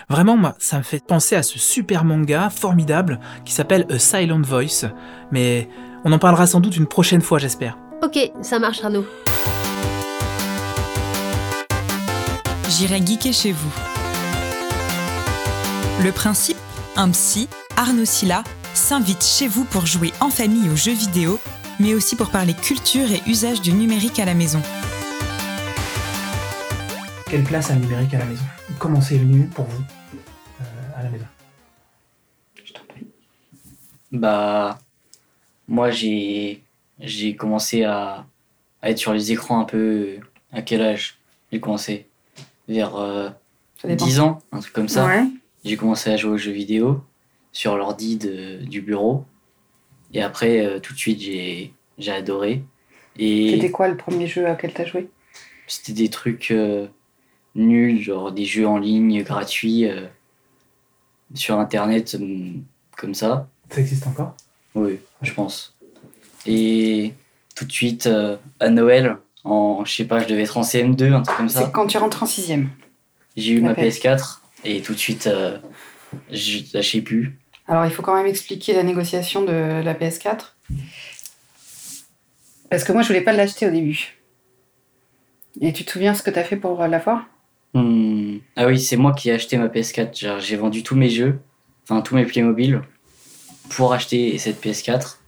Vraiment, ça me fait penser à ce super manga formidable qui s'appelle A Silent Voice, mais on en parlera sans doute une prochaine fois, j'espère. Ok, ça marche Arnaud. J'irai geeker chez vous. Le principe, un psy, Arnaud Silla, s'invite chez vous pour jouer en famille aux jeux vidéo mais aussi pour parler culture et usage du numérique à la maison. Quelle place a le numérique à la maison? Comment c'est venu pour vous euh, à la maison? Je t'en prie. Bah, moi j'ai j'ai commencé à, être sur les écrans un peu. À quel âge? J'ai commencé Vers 10 euh, ans, un truc comme ça. J'ai commencé à jouer aux jeux vidéo sur l'ordi du bureau. Et après, euh, tout de suite, j'ai, j'ai adoré. Et C'était quoi le premier jeu auquel tu as joué? C'était des trucs euh, nuls, genre des jeux en ligne gratuits euh, sur Internet, comme ça. Ça existe encore? Oui, je pense. Et tout de suite, à Noël, en, je sais pas, je devais être en CM2, un truc comme ça. C'est quand tu rentres en 6 J'ai eu ma PS4 et tout de suite, je lâchais plus. Alors, il faut quand même expliquer la négociation de la PS4. Parce que moi, je voulais pas l'acheter au début. Et tu te souviens ce que tu as fait pour l'avoir Hmm. Ah oui, c'est moi qui ai acheté ma PS4. Genre, J'ai vendu tous mes jeux, enfin tous mes Playmobil, pour acheter cette PS4.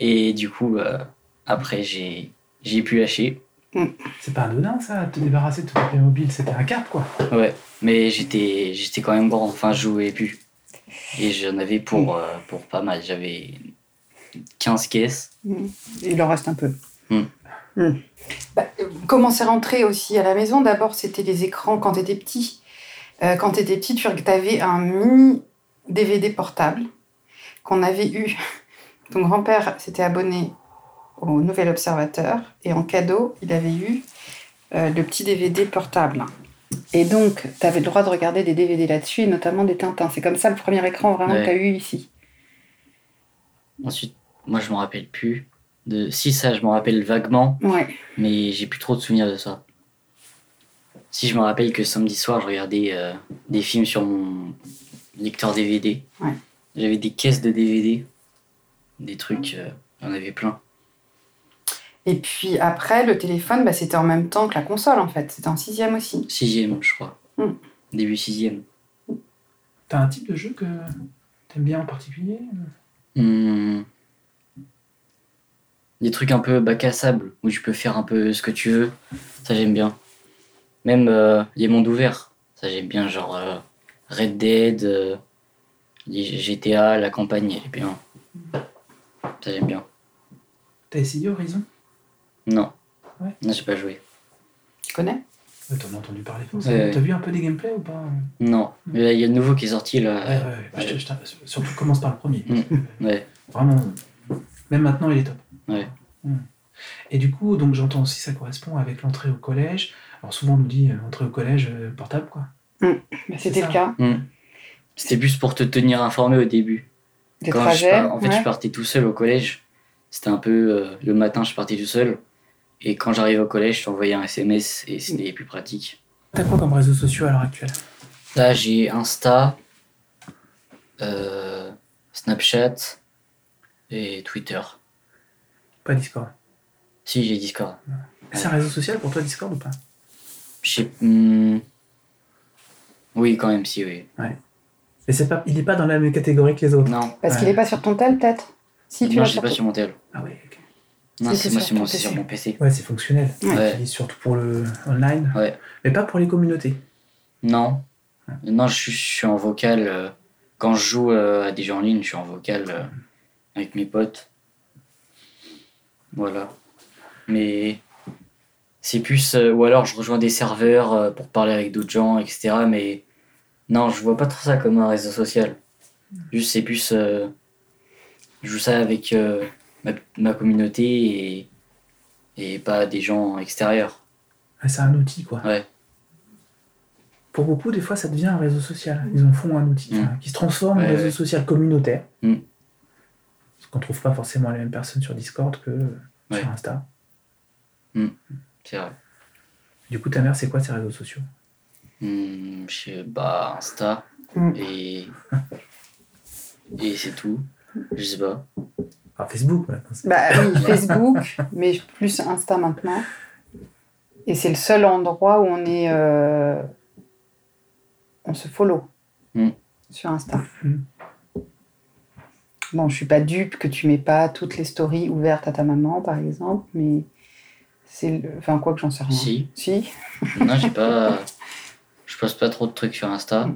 Et du coup, euh, après, j'ai j'ai pu lâcher. C'est pas anodin ça, te débarrasser de tout tes Playmobil, c'était un cap quoi. Ouais, mais j'étais j'étais quand même grand, enfin je jouais plus. Et j'en avais pour, euh, pour pas mal. J'avais 15 caisses. Il en reste un peu. Hmm. Bah, euh, comment c'est rentré aussi à la maison? D'abord, c'était les écrans quand tu étais petit. Euh, quand tu étais petit, tu avais un mini DVD portable qu'on avait eu. Ton grand-père s'était abonné au Nouvel Observateur et en cadeau, il avait eu euh, le petit DVD portable. Et donc, tu avais le droit de regarder des DVD là-dessus, et notamment des Tintins. C'est comme ça le premier écran vraiment Ouais. que tu as eu ici. Ensuite, moi je m'en rappelle plus. De... Si, ça, je m'en rappelle vaguement. Ouais. Mais j'ai plus trop de souvenirs de ça. Si je me rappelle que samedi soir, je regardais euh, des films sur mon lecteur DVD. Ouais. J'avais des caisses de DVD. Des trucs, euh, j'en avais plein. Et puis après, le téléphone, bah, c'était en même temps que la console en fait. C'était en sixième aussi. Sixième, je crois. Hmm. Début sixième. T'as un type de jeu que t'aimes bien en particulier Hmm. Des trucs un peu bac à sable, où tu peux faire un peu ce que tu veux. Ça, j'aime bien. Même euh, les mondes ouverts. Ça, j'aime bien. Genre euh, Red Dead, euh, GTA, la campagne, elle est bien. Ça, j'aime bien. T'as essayé Horizon? Non. Ouais. Non, j'ai pas joué. Tu connais Ouais, T'en as entendu parler forcément. Ouais. T'as vu un peu des gameplays ou pas? Non. Mais là, il y a le nouveau qui est sorti, là. Ouais, ouais, ouais. Bah, je je surtout commence par le premier. Hmm. Ouais. Vraiment, même maintenant il est top. Ouais. Hmm. Et du coup, donc j'entends aussi ça correspond avec l'entrée au collège. Alors souvent on nous dit euh, entrée au collège euh, portable quoi. Bah, C'était le cas. Hmm. C'était plus pour te tenir informé au début. Des Quand je trajets, en fait, ouais. je partais tout seul au collège. C'était un peu euh, le matin, je partais tout seul. Et quand j'arrivais au collège, je t'envoyais un SMS et c'était plus pratique. T'as quoi comme réseaux sociaux à l'heure actuelle? Là, j'ai Insta, euh, Snapchat et Twitter. Pas Discord. Si, j'ai Discord. C'est un réseau social pour toi Discord ou pas? Je sais. hmm, Oui, quand même, si, oui. Ouais. Mais c'est pas, il est pas dans la même catégorie que les autres? Non. Parce qu'il est pas sur ton tel, peut-être? Si, tu non, je l'ai sur pas sur mon tel. Ah oui, ok. Non, C'est moi sur mon, ton c'est sur PC. mon PC. Ouais, c'est fonctionnel. Ouais. Surtout pour le online. Ouais. Mais pas pour les communautés. Non. Non, je suis, je suis en vocal. euh, quand je joue euh, à des jeux en ligne, je suis en vocal euh, avec mes potes. Voilà. Mais c'est plus. ou alors je rejoins des serveurs pour parler avec d'autres gens, etc. Mais non, je vois pas trop ça comme un réseau social. Juste, c'est plus. je joue ça avec euh, ma, ma communauté et, et pas des gens extérieurs. C'est un outil quoi. Ouais. Pour beaucoup, des fois, ça devient un réseau social. Ils en font un outil Mm. qui se transforme en réseau ouais. social communautaire. Mm. Parce qu'on trouve pas forcément les mêmes personnes sur Discord que Ouais. sur Insta. C'est vrai. Du coup, ta mère, c'est quoi ses réseaux sociaux? Je sais bah Insta Mm. et et c'est tout. Je sais pas. Enfin, Facebook, maintenant. Bah oui, Facebook, mais plus Insta maintenant. Et c'est le seul endroit où on est. euh, On se follow Mm. sur Insta. Mm. Bon, je suis pas dupe que tu mets pas toutes les stories ouvertes à ta maman, par exemple, mais c'est. le- Enfin, quoi que j'en sais rien. Si. Si. Non, j'ai pas. Je poste pas trop de trucs sur Insta.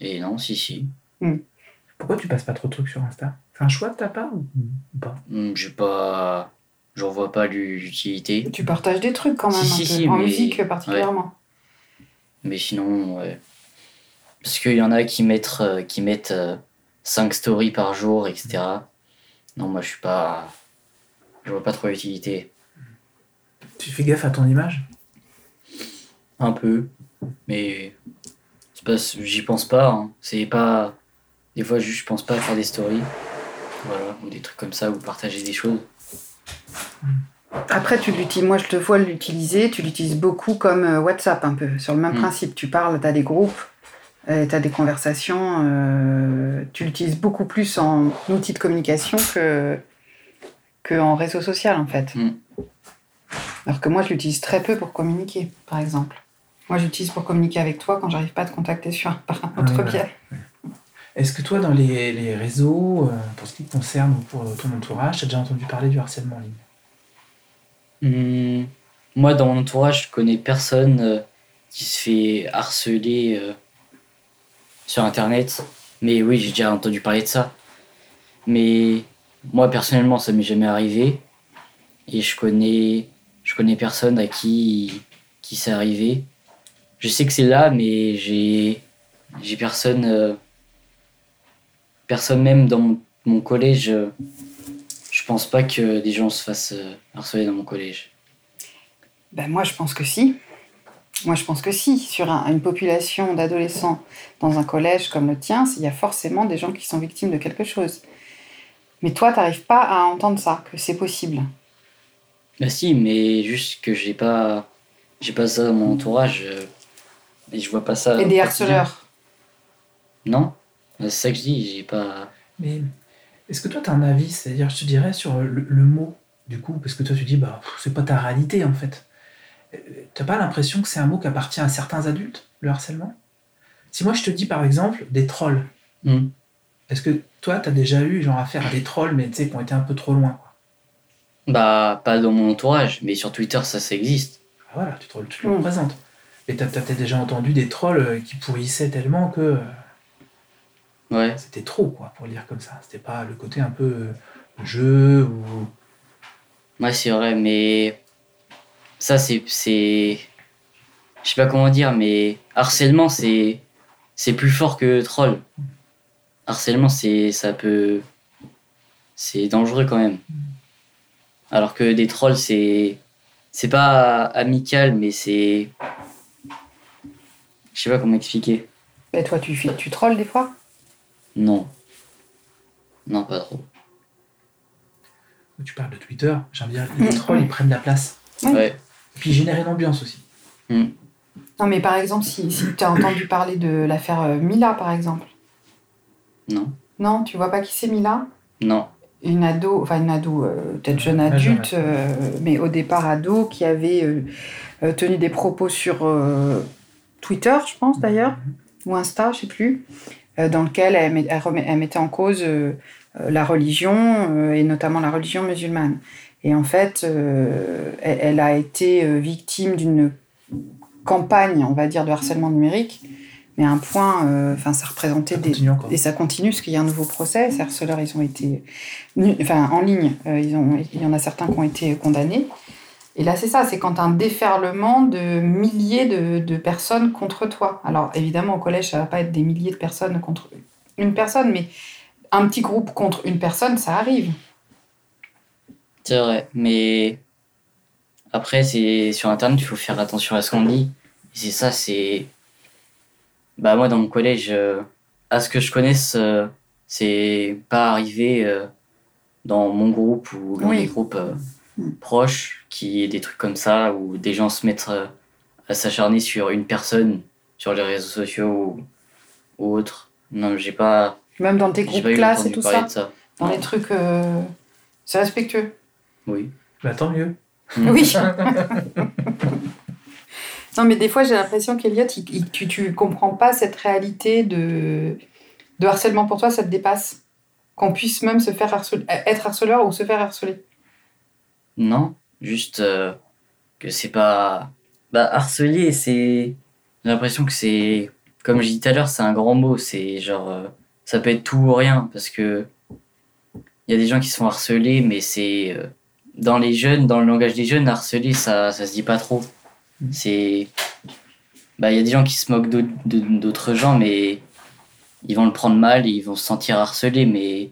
Et non, si, si. Pourquoi tu passes pas trop de trucs sur Insta? C'est un choix de ta part ou pas? Hmm, J'ai pas. J'en vois pas l'u- l'utilité. Tu partages des trucs quand même, Si, un si, peu. si, en mais- musique particulièrement. Mais sinon, ouais. Parce qu'il y en a qui mettent, euh, qui mettent 5 stories par jour, etc. Non, moi je suis pas. Je vois pas trop l'utilité. Tu fais gaffe à ton image? Un peu. Mais. J'y pense pas. hein. C'est pas. Des fois, je pense pas à faire des stories. Voilà. Ou des trucs comme ça, ou partager des choses. Après, tu l'utilises, moi je te vois l'utiliser, tu l'utilises beaucoup comme euh, WhatsApp un peu, sur le même Mm. principe. Tu parles, tu as des groupes, tu as des conversations, euh, tu l'utilises beaucoup plus en outil de communication que, qu'en réseau social, en fait. Mm. Alors que moi, je l'utilise très peu pour communiquer, par exemple. Moi, j'utilise pour communiquer avec toi quand j'arrive pas à te contacter sur, par un autre Ouais, biais. Est-ce que toi, dans les, réseaux, euh, pour ce qui te concerne ou pour ton entourage, tu as déjà entendu parler du harcèlement en ligne? Hmm, moi, dans mon entourage, je connais personne euh, qui se fait harceler euh, sur Internet. Mais oui, j'ai déjà entendu parler de ça. Mais moi, personnellement, ça m'est jamais arrivé. Et je connais, je connais personne à qui, qui c'est arrivé. Je sais que c'est là, mais j'ai, j'ai personne, euh, personne même dans mon, mon collège. euh, je pense pas que des gens se fassent euh, harceler dans mon collège. Ben, moi, je pense que si. Moi, je pense que si. Sur un- une population d'adolescents dans un collège comme le tien, il y a forcément des gens qui sont victimes de quelque chose. Mais toi, tu n'arrives pas à entendre ça, que c'est possible. Bah si, mais juste que j'ai pas, j'ai pas ça dans mon entourage. euh, et je vois pas ça. Et des harceleurs. Non, c'est ça que je dis. J'ai pas. Mais est-ce que toi, tu as un avis, c'est-à-dire, je te dirais, sur le, le mot, du coup, parce que toi, tu dis, bah, c'est pas ta réalité, en fait. Euh, T'as pas l'impression que c'est un mot qui appartient à certains adultes, le harcèlement? Si moi, je te dis, par exemple, des trolls, Hmm. est-ce que toi, tu as déjà eu, genre, affaire à des trolls, mais tu sais, qui ont été un peu trop loin quoi? Bah, pas dans mon entourage, mais sur Twitter, ça, ça existe. Ah, Voilà, tu te, tu le représentes. Et t'as t'as peut-être déjà entendu des trolls euh, qui pourrissaient tellement que euh, Ouais. c'était trop, quoi, pour le dire comme ça. C'était pas le côté un peu euh, jeu ou. Ouais, c'est vrai, mais ça, c'est, c'est, je sais pas comment dire, mais harcèlement, c'est, c'est plus fort que troll. Harcèlement, c'est, ça peut, c'est dangereux quand même. Alors que des trolls, c'est, c'est pas amical, mais c'est, je sais pas comment expliquer. Et toi, tu, fais- tu trolls des fois? Non. Non, pas trop. Tu parles de Twitter, j'ai envie de dire, les trolls, ils prennent la place. Oui. Ouais. Et puis ils génèrent une ambiance aussi. Non, mais par exemple, si, si tu as entendu parler de l'affaire euh, Mila, par exemple. Non. Non, tu vois pas qui c'est Mila? Non. Une ado, enfin une ado, euh, peut-être jeune adulte, euh, mais au départ ado, qui avait euh, tenu des propos sur euh, Twitter, je pense d'ailleurs, ou Insta, je sais plus, dans lequel elle, met- elle remet- elle mettait en cause euh, euh, la religion, euh, et notamment la religion musulmane. Et en fait, euh, elle, elle a été euh, victime d'une campagne, on va dire, de harcèlement numérique, mais à un point, euh, enfin, ça représentait des. Et ça continue, parce qu'il y a un nouveau procès. Ces harceleurs, ils ont été. Enfin, en ligne, euh, ils ont, il y en a certains qui ont été condamnés. Et là, c'est ça, c'est quand un déferlement de milliers de, de personnes contre toi. Alors, évidemment, au collège, ça va pas être des milliers de personnes contre une personne, mais un petit groupe contre une personne, ça arrive. C'est vrai, mais après, c'est sur Internet, il faut faire attention à ce qu'on dit. C'est ça, c'est. Bah, moi, dans mon collège, euh, à ce que je connaisse, euh, c'est pas arrivé euh, dans mon groupe ou dans Oui. des groupes proches qui ait des trucs comme ça, où des gens se mettent euh, à s'acharner sur une personne sur les réseaux sociaux ou, ou autre. Non, j'ai pas. Même dans tes groupes classe et tout ça. Dans Non. les trucs. euh, C'est respectueux. Oui. Bah tant mieux. Oui. non, mais des fois, j'ai l'impression qu'Eliott, tu, tu comprends pas cette réalité de, de harcèlement pour toi, ça te dépasse. Qu'on puisse même se faire harceler, être harceleur ou se faire harceler. Non, juste euh, que c'est pas. Bah, harceler, c'est. J'ai l'impression que c'est. Comme je dis tout à l'heure, c'est un grand mot. C'est genre. euh, ça peut être tout ou rien. Parce que. Il y a des gens qui se font harceler, mais c'est. euh, dans les jeunes, dans le langage des jeunes, harceler, ça, ça se dit pas trop. C'est. Bah, il y a des gens qui se moquent d'autres gens, mais. Ils vont le prendre mal, ils vont se sentir harcelés, mais.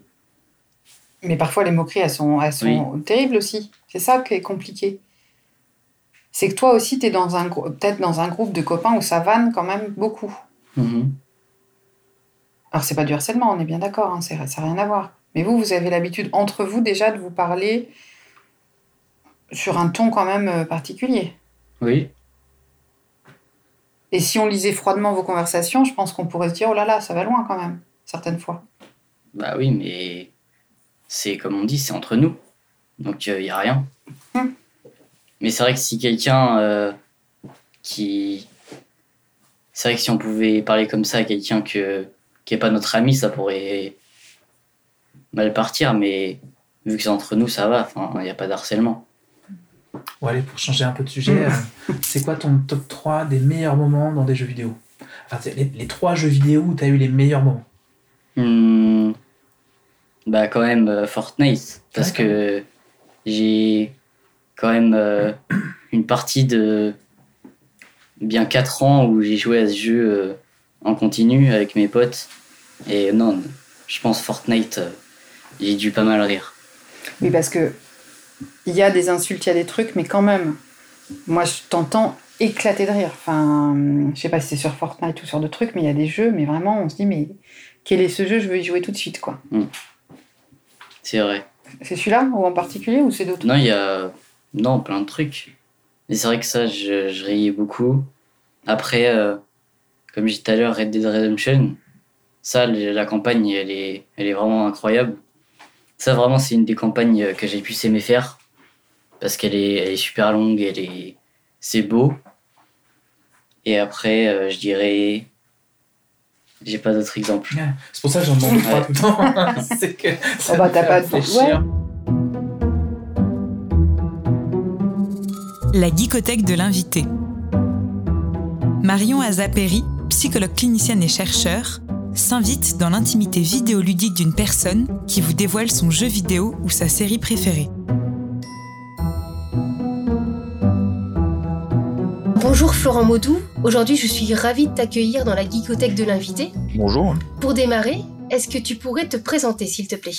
Mais parfois, les moqueries, elles sont, elles sont terribles aussi. C'est ça qui est compliqué. C'est que toi aussi, tu es peut-être dans un groupe de copains où ça vanne quand même beaucoup. Mhm. Alors, c'est pas du harcèlement, on est bien d'accord, hein, ça n'a rien à voir. Mais vous, vous avez l'habitude, entre vous, déjà, de vous parler sur un ton quand même euh, particulier. Oui. Et si on lisait froidement vos conversations, je pense qu'on pourrait se dire, oh là là, ça va loin quand même, certaines fois. Bah oui, mais c'est comme on dit, c'est entre nous. Donc il n'y a rien. Mais c'est vrai que si quelqu'un euh, qui. C'est vrai que si on pouvait parler comme ça à quelqu'un que, qui n'est pas notre ami, ça pourrait mal partir, mais vu que c'est entre nous, ça va, enfin, il n'y a pas d'harcèlement. Bon, allez, pour changer un peu de sujet, euh, c'est quoi ton top 3 des meilleurs moments dans des jeux vidéo? Enfin, les, les trois jeux vidéo où tu as eu les meilleurs moments? Hmm, bah quand même euh, Fortnite parce que j'ai quand même euh, une partie de bien 4 ans où j'ai joué à ce jeu euh, en continu avec mes potes. Et non je pense Fortnite j'ai dû pas mal rire. Oui, parce que il y a des insultes, il y a des trucs, mais quand même, moi, je t'entends éclater de rire. Enfin, je sais pas si c'est sur Fortnite ou sur d'autres trucs, mais il y a des jeux, mais vraiment, on se dit, mais quel est ce jeu? Je veux y jouer tout de suite, quoi. C'est vrai. C'est celui-là ou en particulier ou c'est d'autres? Non il y a non plein de trucs. Mais c'est vrai que ça je, je riais beaucoup. Après euh, comme j'ai dit tout à l'heure Red Dead Redemption ça la campagne elle est elle est vraiment incroyable. Ça vraiment c'est une des campagnes que j'ai pu aimer faire parce qu'elle est elle est super longue elle est c'est beau. Et après euh, je dirais j'ai pas d'autres exemples C'est pour ça que j'en demande Ouais. tout le temps. c'est que ça Oh bah, t'as pas de- réfléchir. La geekothèque de l'invité. Marion Azapéry, psychologue clinicienne et chercheur, s'invite dans l'intimité vidéoludique d'une personne qui vous dévoile son jeu vidéo ou sa série préférée. Bonjour Florent Maudou, aujourd'hui je suis ravie de t'accueillir dans la geekothèque de l'invité. Bonjour. Pour démarrer, est-ce que tu pourrais te présenter s'il te plaît?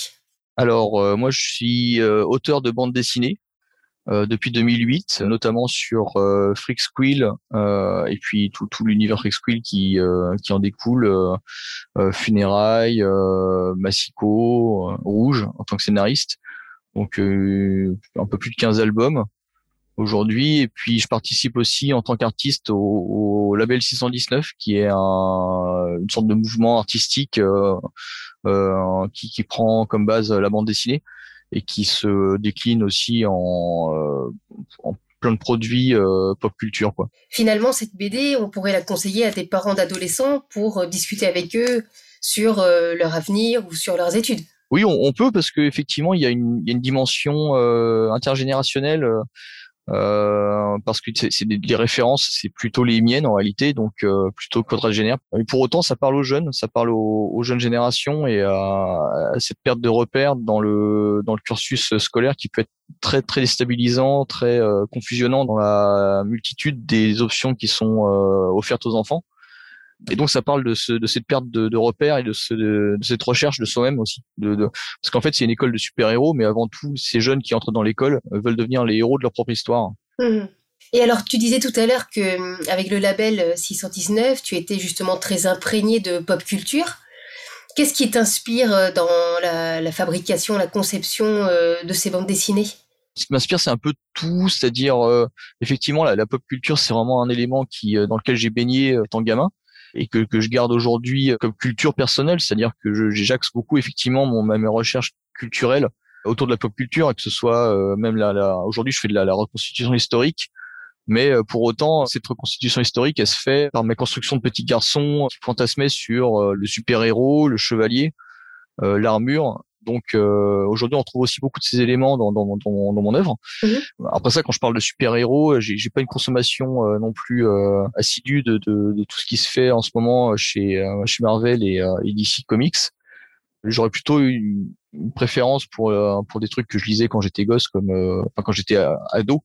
Alors, euh, moi, je suis euh, auteur de bande dessinée euh, depuis 2008, notamment sur Freak Squill et puis tout, tout l'univers Freak Squill qui, qui en découle, Funérailles, Massico, Rouge en tant que scénariste. Donc, un peu plus de 15 albums aujourd'hui. Et puis, je participe aussi en tant qu'artiste au, au label 619, qui est un, une sorte de mouvement artistique euh, euh, qui, qui prend comme base la bande dessinée et qui se décline aussi en, euh, en plein de produits euh, pop culture quoi. Finalement, cette BD, on pourrait la conseiller à des parents d'adolescents pour euh, discuter avec eux sur euh, leur avenir ou sur leurs études. Oui, on, on peut parce que effectivement il y a une, il y a une dimension euh, intergénérationnelle euh, parce que c'est des, références, c'est plutôt les miennes en réalité, donc euh, plutôt quadragénaire. Mais pour autant, ça parle aux jeunes, ça parle aux, jeunes générations et à, cette perte de repères dans le dans le cursus scolaire qui peut être très très déstabilisant, très euh, confusionnant dans la multitude des options qui sont euh, offertes aux enfants. Et donc ça parle de, ce, de cette perte de, de repères et de, ce, de, de cette recherche de soi-même aussi. Parce qu'en fait c'est une école de super-héros, mais avant tout ces jeunes qui entrent dans l'école euh, veulent devenir les héros de leur propre histoire. Mhm. Et alors, tu disais tout à l'heure que hum, avec le label euh, 619, tu étais justement très imprégné de pop culture. Qu'est-ce qui t'inspire euh, dans la, la fabrication, la conception euh, de ces bandes dessinées? Ce qui m'inspire, c'est un peu tout, c'est-à-dire euh, effectivement la, la pop culture, c'est vraiment un élément qui euh, dans lequel j'ai baigné euh, étant gamin et que, que je garde aujourd'hui euh, comme culture personnelle, c'est-à-dire que j'axe beaucoup effectivement mon ma- mes recherches culturelles autour de la pop culture et que ce soit euh, même la, aujourd'hui je fais de la, la reconstitution historique mais euh, pour autant, cette reconstitution historique, elle se fait par ma construction de petit garçon qui fantasmait sur le super-héros, le chevalier, euh, l'armure. Donc euh, aujourd'hui, on trouve aussi beaucoup de ces éléments dans, dans, mon- dans, mon- dans mon œuvre. Après ça, quand je parle de super-héros, j'ai j'ai pas une consommation euh, non plus euh, assidue de, de, de tout ce qui se fait en ce moment chez, euh, chez Marvel et, euh, et DC Comics. J'aurais plutôt une, une préférence pour euh, pour des trucs que je lisais quand j'étais gosse, comme euh, enfin quand j'étais euh, ado,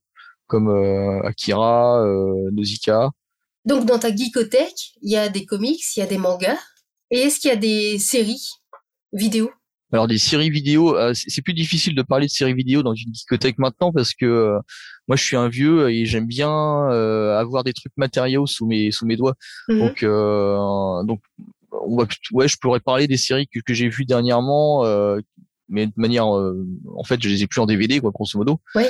comme euh, Akira, euh, Nausicaa. Donc, dans ta geekothèque, il y a des comics, il y a des mangas. Et est-ce qu'il y a des séries vidéo? Alors des séries vidéo, euh, c'est plus difficile de parler de séries vidéo dans une discothèque maintenant parce que euh, moi je suis un vieux et j'aime bien euh, avoir des trucs matériaux sous mes sous mes doigts. Mhm. Donc euh, donc on va plutôt- ouais je pourrais parler des séries que, que j'ai vues dernièrement, euh, mais de manière euh, en fait je les ai plus en DVD quoi grosso modo. Ouais.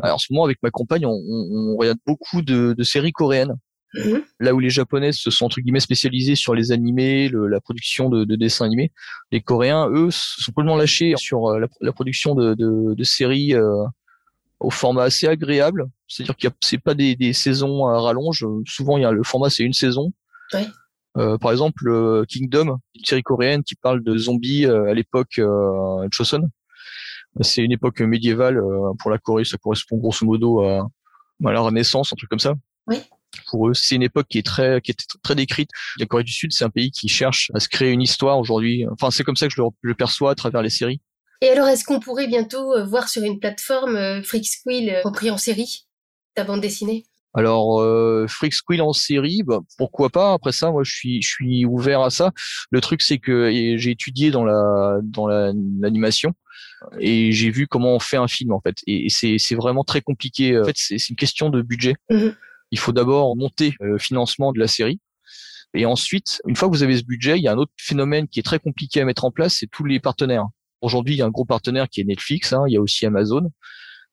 Alors, en ce moment avec ma compagne on, on- on regarde beaucoup de, de séries coréennes. Mhm. Là où les Japonais se sont entre guillemets spécialisés sur les animés, le- la production de, de dessins animés, les Coréens, eux, se sont complètement lâchés sur euh, la, la production de, de, de séries euh, au format assez agréable. C'est-à-dire qu'il c'est pas des, des saisons à rallonge. Souvent, il y a le format, c'est une saison. Euh, par exemple, euh, Kingdom, une série coréenne qui parle de zombies à l'époque Joseon. C'est une époque médiévale pour la Corée, ça correspond grosso modo à, à la Renaissance, un truc comme ça. Oui. Pour eux, c'est une époque qui est très, qui est très décrite. La Corée du Sud, c'est un pays qui cherche à se créer une histoire aujourd'hui. Enfin, c'est comme ça que je le, je le perçois à travers les séries. Et alors, est-ce qu'on pourrait bientôt euh, voir sur une plateforme euh, Freak Squill euh, repris en série ta bande dessinée? Alors, euh, Freak Squill en série, bah, pourquoi pas? Après ça, moi, je suis, je suis ouvert à ça. Le truc, c'est que j'ai étudié dans la, dans la- l'animation et j'ai vu comment on fait un film en fait. Et, et c'est, vraiment très compliqué. En fait, c'est, une question de budget. Mhm. Il faut d'abord monter euh, le financement de la série. Et ensuite, une fois que vous avez ce budget, il y a un autre phénomène qui est très compliqué à mettre en place, c'est tous les partenaires. Aujourd'hui, il y a un gros partenaire qui est Netflix, hein, il y a aussi Amazon.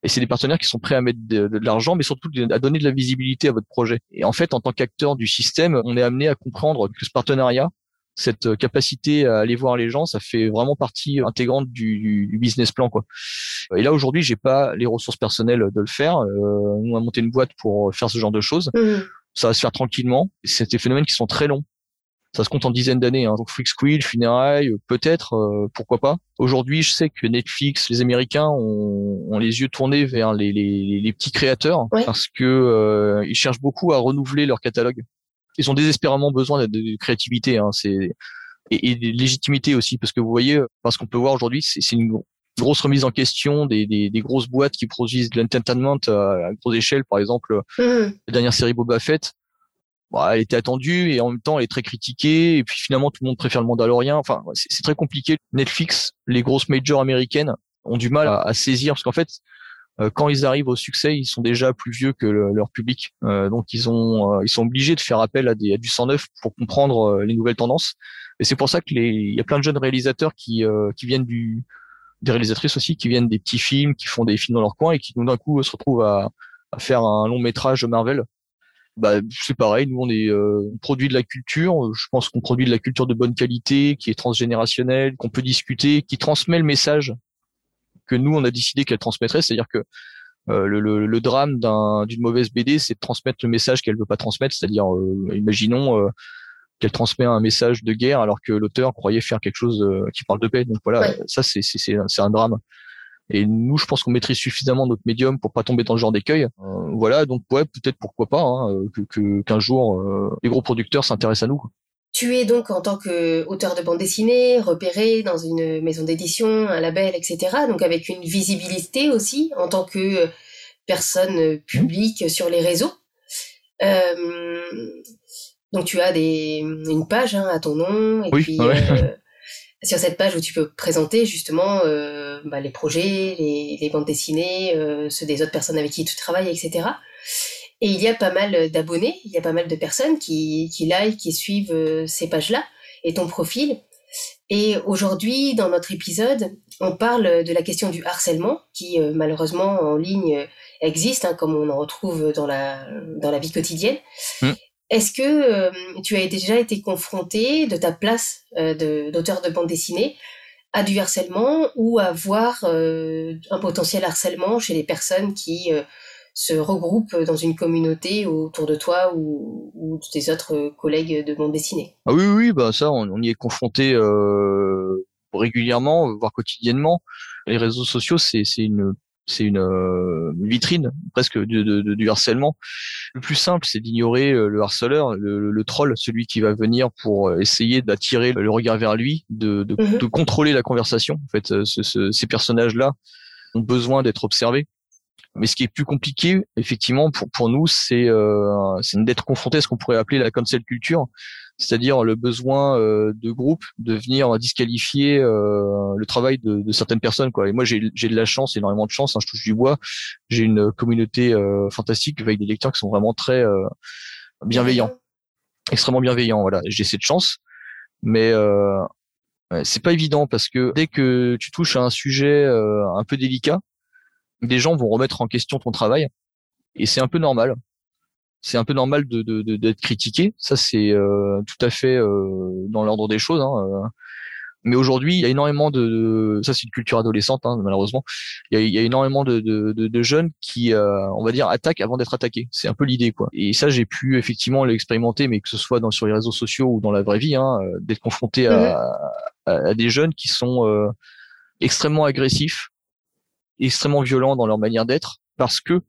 Et c'est des partenaires qui sont prêts à mettre de, de l'argent, mais surtout à donner de la visibilité à votre projet. Et en fait, en tant qu'acteur du système, on est amené à comprendre que ce partenariat, cette euh, capacité à aller voir les gens, ça fait vraiment partie intégrante du, du- business plan, quoi. Et là aujourd'hui, j'ai pas les ressources personnelles de le faire. Euh, on a monté une boîte pour faire ce genre de choses. Mhm. Ça va se faire tranquillement. C'est des phénomènes qui sont très longs. Ça se compte en dizaines d'années. Hein. Donc Freak Squill, Funérailles, euh, peut-être, euh, pourquoi pas. Aujourd'hui, je sais que Netflix, les Américains ont, ont les yeux tournés vers les, les, les petits créateurs Ouais. parce que euh, ils cherchent beaucoup à renouveler leur catalogue. Ils ont désespérément besoin de, créativité. Hein. C'est et, et de légitimité aussi parce que vous voyez, parce qu'on peut voir aujourd'hui, c'est une gro- grosse remise en question des, des, des grosses boîtes qui produisent de l'entertainment à, à grosse échelle. Par exemple, Mhm. la dernière série Boba Fett, bah, elle était attendue et en même temps elle est très critiquée et puis finalement tout le monde préfère le Mandalorien. Enfin, c'est c'est très compliqué. Netflix, les grosses majors américaines ont du mal à, à saisir parce qu'en fait, quand ils arrivent au succès, ils sont déjà plus vieux que le- leur public. Euh, donc ils ont, euh, ils sont obligés de faire appel à, des, à du sang neuf pour comprendre euh, les nouvelles tendances. Et c'est pour ça que les, il y a plein de jeunes réalisateurs qui, euh, qui viennent du, des réalisatrices aussi, qui viennent des petits films, qui font des films dans leur coin et qui d'un coup se retrouvent à, à faire un long métrage Marvel. Bah, c'est pareil, nous on est euh, on produit de la culture, je pense qu'on produit de la culture de bonne qualité, qui est transgénérationnelle, qu'on peut discuter, qui transmet le message que nous on a décidé qu'elle transmettrait, c'est-à-dire que euh, le, le, le drame d'un- d'une mauvaise BD, c'est de transmettre le message qu'elle veut pas transmettre, c'est-à-dire, euh, imaginons euh, qu'elle transmet un message de guerre alors que l'auteur croyait faire quelque chose euh, qui parle de paix. Donc voilà, Ouais. ça c'est c'est c'est un, c'est un drame. Et nous, je pense qu'on maîtrise suffisamment notre médium pour pas tomber dans le genre d'écueil. Euh, voilà, donc ouais, peut-être pourquoi pas hein, euh, que que- qu'un jour euh, les gros producteurs s'intéressent à nous. quoi. Tu es donc en tant qu'auteur de bande dessinée, repéré dans une maison d'édition, un label, etc. Donc avec une visibilité aussi en tant que personne publique sur les réseaux. Euh, donc tu as des, une page hein, à ton nom et Oui, puis ouais. euh, sur cette page où tu peux présenter justement euh, bah, les projets, les, les bandes dessinées, ceux des autres personnes avec qui tu travailles, etc. Et il y a pas mal d'abonnés, il y a pas mal de personnes qui, qui like, qui suivent euh, ces pages-là et ton profil. Et aujourd'hui, dans notre épisode, on parle de la question du harcèlement qui euh, malheureusement en ligne euh, existe, hein, comme on en retrouve dans la, dans la vie quotidienne. Mm. Est-ce que euh, tu as déjà été confronté de ta place euh, d'auteur de bande dessinée à du harcèlement ou à voir euh, un potentiel harcèlement chez les personnes qui euh, se regroupent dans une communauté autour de toi ou, ou des autres collègues de bande dessinée Ah oui, oui, bah ça, on, on y est confronté euh, régulièrement, voire quotidiennement. Les réseaux sociaux, c'est c'est une c'est une euh, vitrine presque de, de- de- du harcèlement. Le plus simple, c'est d'ignorer euh, le harceleur, le, le- troll, celui qui va venir pour euh, essayer d'attirer le regard vers lui, de, de, de contrôler la conversation. En fait, ce- ce- ces personnages-là ont besoin d'être observés. Mais ce qui est plus compliqué, effectivement, pour, pour nous, c'est euh, d'être confronté à ce qu'on pourrait appeler la cancel culture, c'est-à-dire le besoin euh, de groupes de venir disqualifier euh, le travail de, de certaines personnes. Quoi. Et moi, j'ai de la chance, énormément de chance, hein, je touche du bois. J'ai une communauté euh, fantastique avec des lecteurs qui sont vraiment très euh, bienveillants, extrêmement bienveillants. Voilà, j'ai cette chance, mais euh, c'est pas évident parce que dès que tu touches à un sujet euh, un peu délicat, des gens vont remettre en question ton travail et c'est un peu normal. c'est un peu normal de d'être critiqué. Ça, c'est tout à fait dans l'ordre des choses. Hein, mais aujourd'hui, il y a énormément de, ça c'est une culture adolescente hein, malheureusement. Il y, a, il y a, énormément de, de, de, jeunes qui, euh, on va dire, attaquent avant d'être attaqués. C'est un peu l'idée quoi. Et ça, j'ai pu effectivement l'expérimenter, mais que ce soit dans, sur les réseaux sociaux ou dans la vraie vie, hein, euh, d'être confronté à, mhm. à, des jeunes qui sont euh, extrêmement agressifs, extrêmement violents dans leur manière d'être, parce que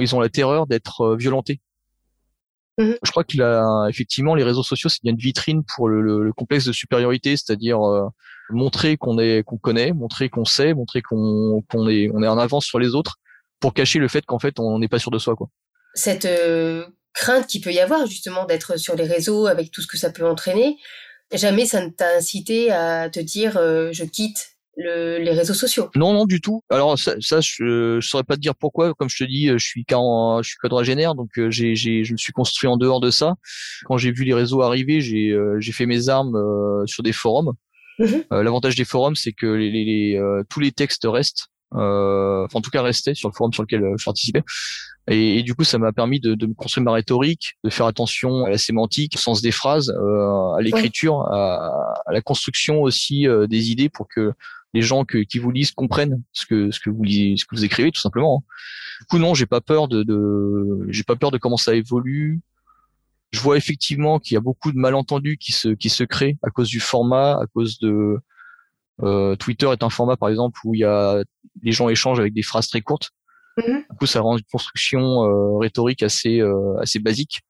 ils ont la terreur d'être violentés. Mhm. Je crois que là, effectivement, les réseaux sociaux, c'est bien une vitrine pour le, le, complexe de supériorité, c'est-à-dire euh, montrer qu'on est, qu'on connaît, montrer qu'on sait, montrer qu'on qu'on est, on est en avance sur les autres, pour cacher le fait qu'en fait, on n'est pas sûr de soi, quoi. Cette euh, crainte qu'il peut y avoir justement d'être sur les réseaux avec tout ce que ça peut entraîner, jamais ça ne t'a incité à te dire euh, je quitte les réseaux sociaux. Non, non, du tout. Alors ça, ça je, ne saurais pas te dire pourquoi. Comme je te dis, je suis je suis quadragénaire, donc euh, j'ai, j'ai, je me suis construit en dehors de ça. Quand j'ai vu les réseaux arriver, j'ai, euh, j'ai fait mes armes euh, sur des forums. Mhm. L'avantage des forums, c'est que les, les, tous les textes restent. enfin, en tout cas, restaient sur le forum sur lequel je participais. Et, du coup, ça m'a permis de, de, me construire ma rhétorique, de faire attention à la sémantique, au sens des phrases, à l'écriture, à, à, la construction aussi des idées pour que les gens qui vous lisent comprennent ce que ce que vous lisez, ce que vous écrivez tout simplement. Hein. Du coup non, j'ai pas peur de, de j'ai pas peur de comment ça évolue. Je vois effectivement qu'il y a beaucoup de malentendus qui se qui se créent à cause du format, à cause de euh, Twitter est un format par exemple où il y a les gens échangent avec des phrases très courtes. Mm-hmm. Du coup, ça rend une construction euh, rhétorique assez euh, assez basique.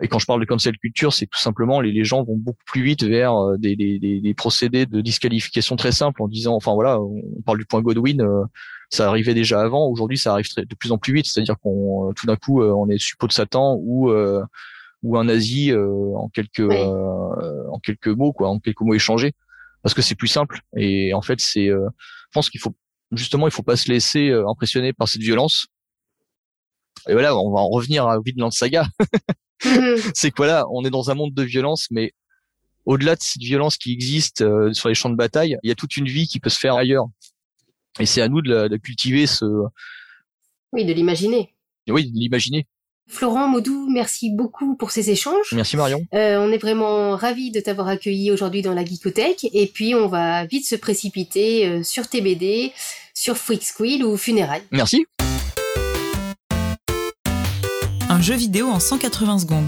Et quand je parle de cancel culture, c'est tout simplement les, les gens vont beaucoup plus vite vers euh, des, des, des, procédés de disqualification très simples en disant, enfin voilà, on parle du point Godwin, euh, ça arrivait déjà avant, aujourd'hui ça arrive de plus en plus vite, c'est-à-dire qu'on euh, tout d'un coup on est suppôt de Satan ou ou un nazi en quelques en quelques mots quoi, en quelques mots échangés, parce que c'est plus simple. Et en fait c'est, je pense qu'il faut justement il faut pas se laisser impressionner par cette violence. Et voilà, on va en revenir à Vinland Saga. Mm-hmm. c'est que voilà, on est dans un monde de violence, mais au-delà de cette violence qui existe euh, sur les champs de bataille, il y a toute une vie qui peut se faire ailleurs. Et c'est à nous de, cultiver ce. Oui, de l'imaginer. Oui, de l'imaginer. Florent Maudou, merci beaucoup pour ces échanges. Merci Marion. Euh, on est vraiment ravis de t'avoir accueilli aujourd'hui dans la Geekothèque. Et puis on va vite se précipiter euh, sur TBD, sur Freak Squill ou Funérailles. Merci jeu vidéo en 180 secondes.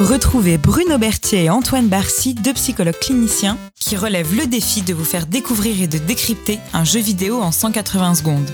Retrouvez Bruno Berthier et Antoine Barcy, deux psychologues cliniciens, qui relèvent le défi de vous faire découvrir et de décrypter un jeu vidéo en 180 secondes.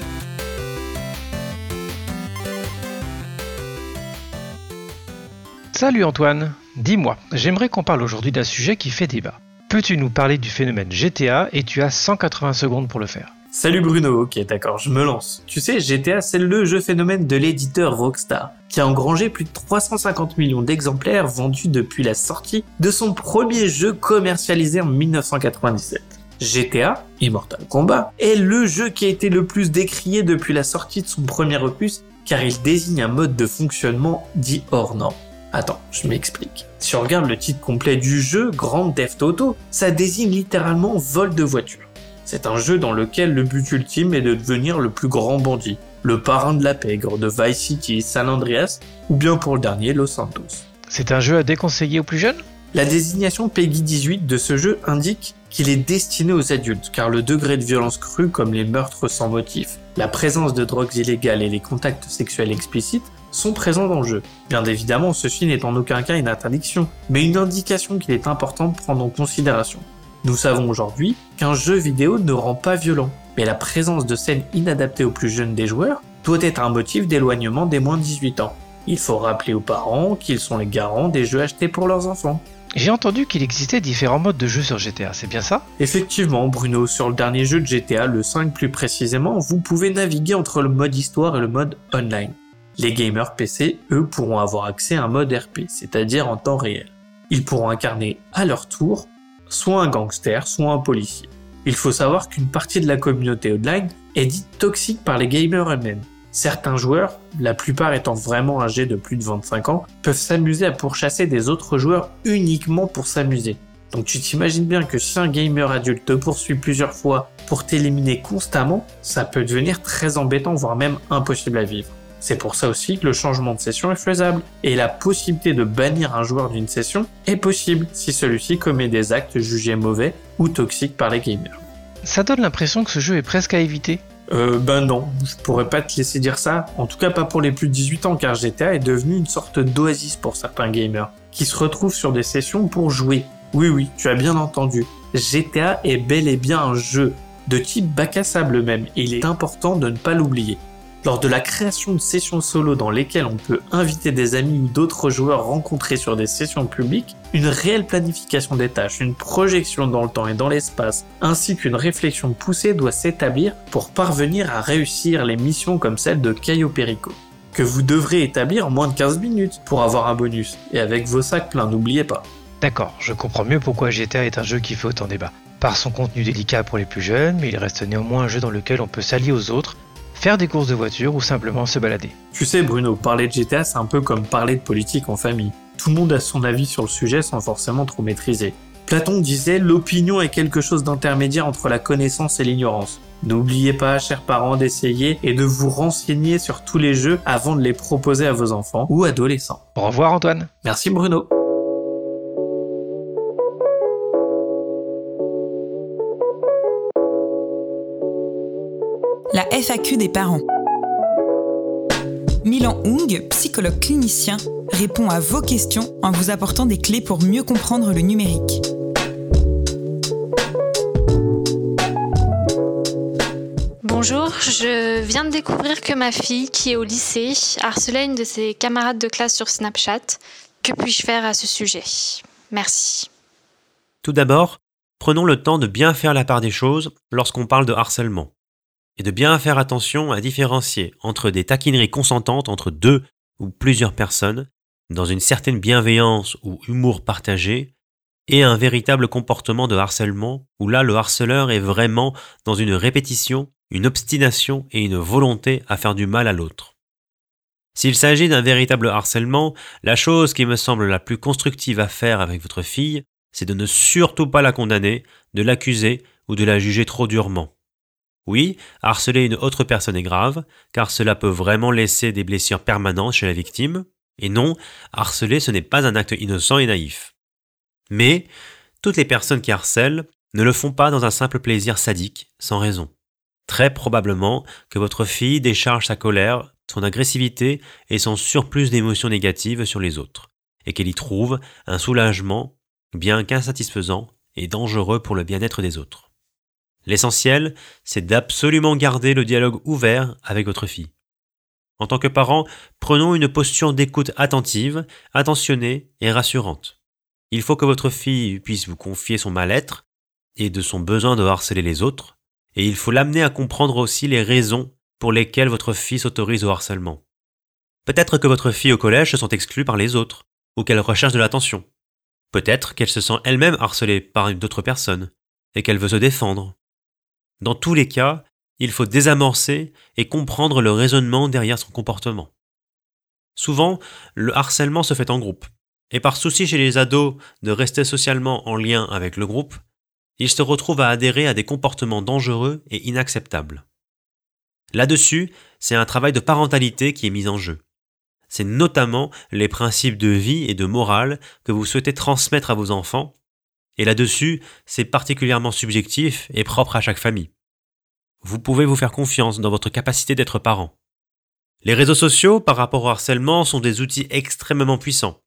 Salut Antoine, dis-moi, j'aimerais qu'on parle aujourd'hui d'un sujet qui fait débat. Peux-tu nous parler du phénomène GTA et tu as 180 secondes pour le faire? Salut Bruno, ok d'accord, je me lance. Tu sais, GTA c'est le jeu phénomène de l'éditeur Rockstar, qui a engrangé plus de 350 millions d'exemplaires vendus depuis la sortie de son premier jeu commercialisé en 1997. GTA, Immortal Kombat, est le jeu qui a été le plus décrié depuis la sortie de son premier opus, car il désigne un mode de fonctionnement dit hors norme. Attends, je m'explique. Si on regarde le titre complet du jeu, Grand Theft Auto, ça désigne littéralement vol de voiture. C'est un jeu dans lequel le but ultime est de devenir le plus grand bandit, le parrain de la pègre de Vice City, San Andreas, ou bien pour le dernier Los Santos. C'est un jeu à déconseiller aux plus jeunes? La désignation Peggy 18 de ce jeu indique qu'il est destiné aux adultes, car le degré de violence crue comme les meurtres sans motif, la présence de drogues illégales et les contacts sexuels explicites sont présents dans le jeu. Bien évidemment, ceci n'est en aucun cas une interdiction, mais une indication qu'il est important de prendre en considération. Nous savons aujourd'hui qu'un jeu vidéo ne rend pas violent, mais la présence de scènes inadaptées aux plus jeunes des joueurs doit être un motif d'éloignement des moins de 18 ans. Il faut rappeler aux parents qu'ils sont les garants des jeux achetés pour leurs enfants. J'ai entendu qu'il existait différents modes de jeu sur GTA, c'est bien ça? Effectivement, Bruno, sur le dernier jeu de GTA, le 5 plus précisément, vous pouvez naviguer entre le mode histoire et le mode online. Les gamers PC, eux, pourront avoir accès à un mode RP, c'est-à-dire en temps réel. Ils pourront incarner à leur tour soit un gangster, soit un policier. Il faut savoir qu'une partie de la communauté online est dite toxique par les gamers eux-mêmes. Certains joueurs, la plupart étant vraiment âgés de plus de 25 ans, peuvent s'amuser à pourchasser des autres joueurs uniquement pour s'amuser. Donc tu t'imagines bien que si un gamer adulte te poursuit plusieurs fois pour t'éliminer constamment, ça peut devenir très embêtant, voire même impossible à vivre. C'est pour ça aussi que le changement de session est faisable. Et la possibilité de bannir un joueur d'une session est possible si celui-ci commet des actes jugés mauvais ou toxiques par les gamers. Ça donne l'impression que ce jeu est presque à éviter. Euh, ben non, je pourrais pas te laisser dire ça. En tout cas, pas pour les plus de 18 ans, car GTA est devenu une sorte d'oasis pour certains gamers, qui se retrouvent sur des sessions pour jouer. Oui, oui, tu as bien entendu. GTA est bel et bien un jeu, de type bac à sable même, et il est important de ne pas l'oublier. Lors de la création de sessions solo dans lesquelles on peut inviter des amis ou d'autres joueurs rencontrés sur des sessions publiques, une réelle planification des tâches, une projection dans le temps et dans l'espace, ainsi qu'une réflexion poussée doit s'établir pour parvenir à réussir les missions comme celle de Caio Perico, que vous devrez établir en moins de 15 minutes pour avoir un bonus, et avec vos sacs pleins, n'oubliez pas. D'accord, je comprends mieux pourquoi GTA est un jeu qui fait autant débat. Par son contenu délicat pour les plus jeunes, mais il reste néanmoins un jeu dans lequel on peut s'allier aux autres, faire des courses de voiture ou simplement se balader. Tu sais Bruno, parler de GTA c'est un peu comme parler de politique en famille. Tout le monde a son avis sur le sujet sans forcément trop maîtriser. Platon disait l'opinion est quelque chose d'intermédiaire entre la connaissance et l'ignorance. N'oubliez pas, chers parents, d'essayer et de vous renseigner sur tous les jeux avant de les proposer à vos enfants ou adolescents. Au revoir Antoine. Merci Bruno. FAQ des parents. Milan Hung, psychologue clinicien, répond à vos questions en vous apportant des clés pour mieux comprendre le numérique. Bonjour, je viens de découvrir que ma fille, qui est au lycée, harcelait une de ses camarades de classe sur Snapchat. Que puis-je faire à ce sujet? Merci. Tout d'abord, prenons le temps de bien faire la part des choses lorsqu'on parle de harcèlement et de bien faire attention à différencier entre des taquineries consentantes entre deux ou plusieurs personnes, dans une certaine bienveillance ou humour partagé, et un véritable comportement de harcèlement, où là le harceleur est vraiment dans une répétition, une obstination et une volonté à faire du mal à l'autre. S'il s'agit d'un véritable harcèlement, la chose qui me semble la plus constructive à faire avec votre fille, c'est de ne surtout pas la condamner, de l'accuser ou de la juger trop durement. Oui, harceler une autre personne est grave, car cela peut vraiment laisser des blessures permanentes chez la victime, et non, harceler ce n'est pas un acte innocent et naïf. Mais, toutes les personnes qui harcèlent ne le font pas dans un simple plaisir sadique, sans raison. Très probablement que votre fille décharge sa colère, son agressivité et son surplus d'émotions négatives sur les autres, et qu'elle y trouve un soulagement, bien qu'insatisfaisant et dangereux pour le bien-être des autres. L'essentiel, c'est d'absolument garder le dialogue ouvert avec votre fille. En tant que parent, prenons une posture d'écoute attentive, attentionnée et rassurante. Il faut que votre fille puisse vous confier son mal-être et de son besoin de harceler les autres, et il faut l'amener à comprendre aussi les raisons pour lesquelles votre fille s'autorise au harcèlement. Peut-être que votre fille au collège se sent exclue par les autres, ou qu'elle recherche de l'attention. Peut-être qu'elle se sent elle-même harcelée par d'autres personnes, et qu'elle veut se défendre, dans tous les cas, il faut désamorcer et comprendre le raisonnement derrière son comportement. Souvent, le harcèlement se fait en groupe, et par souci chez les ados de rester socialement en lien avec le groupe, ils se retrouvent à adhérer à des comportements dangereux et inacceptables. Là-dessus, c'est un travail de parentalité qui est mis en jeu. C'est notamment les principes de vie et de morale que vous souhaitez transmettre à vos enfants et là-dessus, c'est particulièrement subjectif et propre à chaque famille. Vous pouvez vous faire confiance dans votre capacité d'être parent. Les réseaux sociaux, par rapport au harcèlement, sont des outils extrêmement puissants.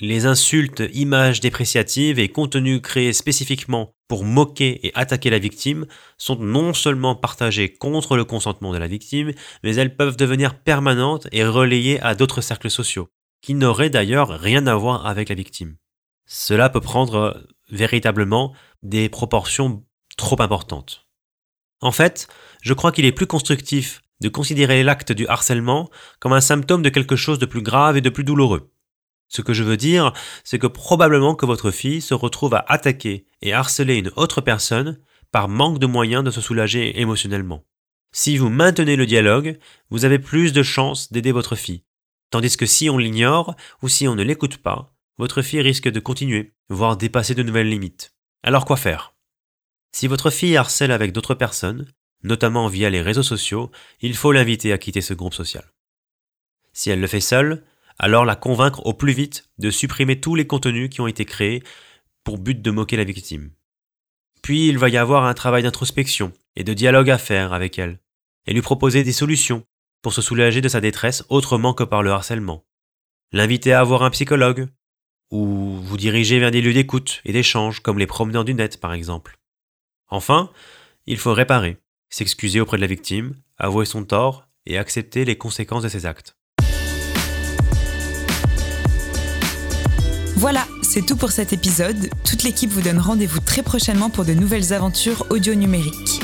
Les insultes, images dépréciatives et contenus créés spécifiquement pour moquer et attaquer la victime sont non seulement partagés contre le consentement de la victime, mais elles peuvent devenir permanentes et relayées à d'autres cercles sociaux, qui n'auraient d'ailleurs rien à voir avec la victime. Cela peut prendre véritablement des proportions trop importantes. En fait, je crois qu'il est plus constructif de considérer l'acte du harcèlement comme un symptôme de quelque chose de plus grave et de plus douloureux. Ce que je veux dire, c'est que probablement que votre fille se retrouve à attaquer et harceler une autre personne par manque de moyens de se soulager émotionnellement. Si vous maintenez le dialogue, vous avez plus de chances d'aider votre fille. Tandis que si on l'ignore ou si on ne l'écoute pas, votre fille risque de continuer, voire dépasser de nouvelles limites. Alors quoi faire? Si votre fille harcèle avec d'autres personnes, notamment via les réseaux sociaux, il faut l'inviter à quitter ce groupe social. Si elle le fait seule, alors la convaincre au plus vite de supprimer tous les contenus qui ont été créés pour but de moquer la victime. Puis il va y avoir un travail d'introspection et de dialogue à faire avec elle, et lui proposer des solutions pour se soulager de sa détresse autrement que par le harcèlement. L'inviter à avoir un psychologue, ou vous diriger vers des lieux d'écoute et d'échange comme les promeneurs du net par exemple. Enfin, il faut réparer, s'excuser auprès de la victime, avouer son tort et accepter les conséquences de ses actes. Voilà, c'est tout pour cet épisode. Toute l'équipe vous donne rendez-vous très prochainement pour de nouvelles aventures audio numériques.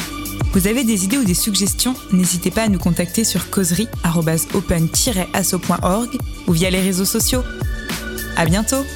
Vous avez des idées ou des suggestions N'hésitez pas à nous contacter sur causerie.open-asso.org ou via les réseaux sociaux. À bientôt!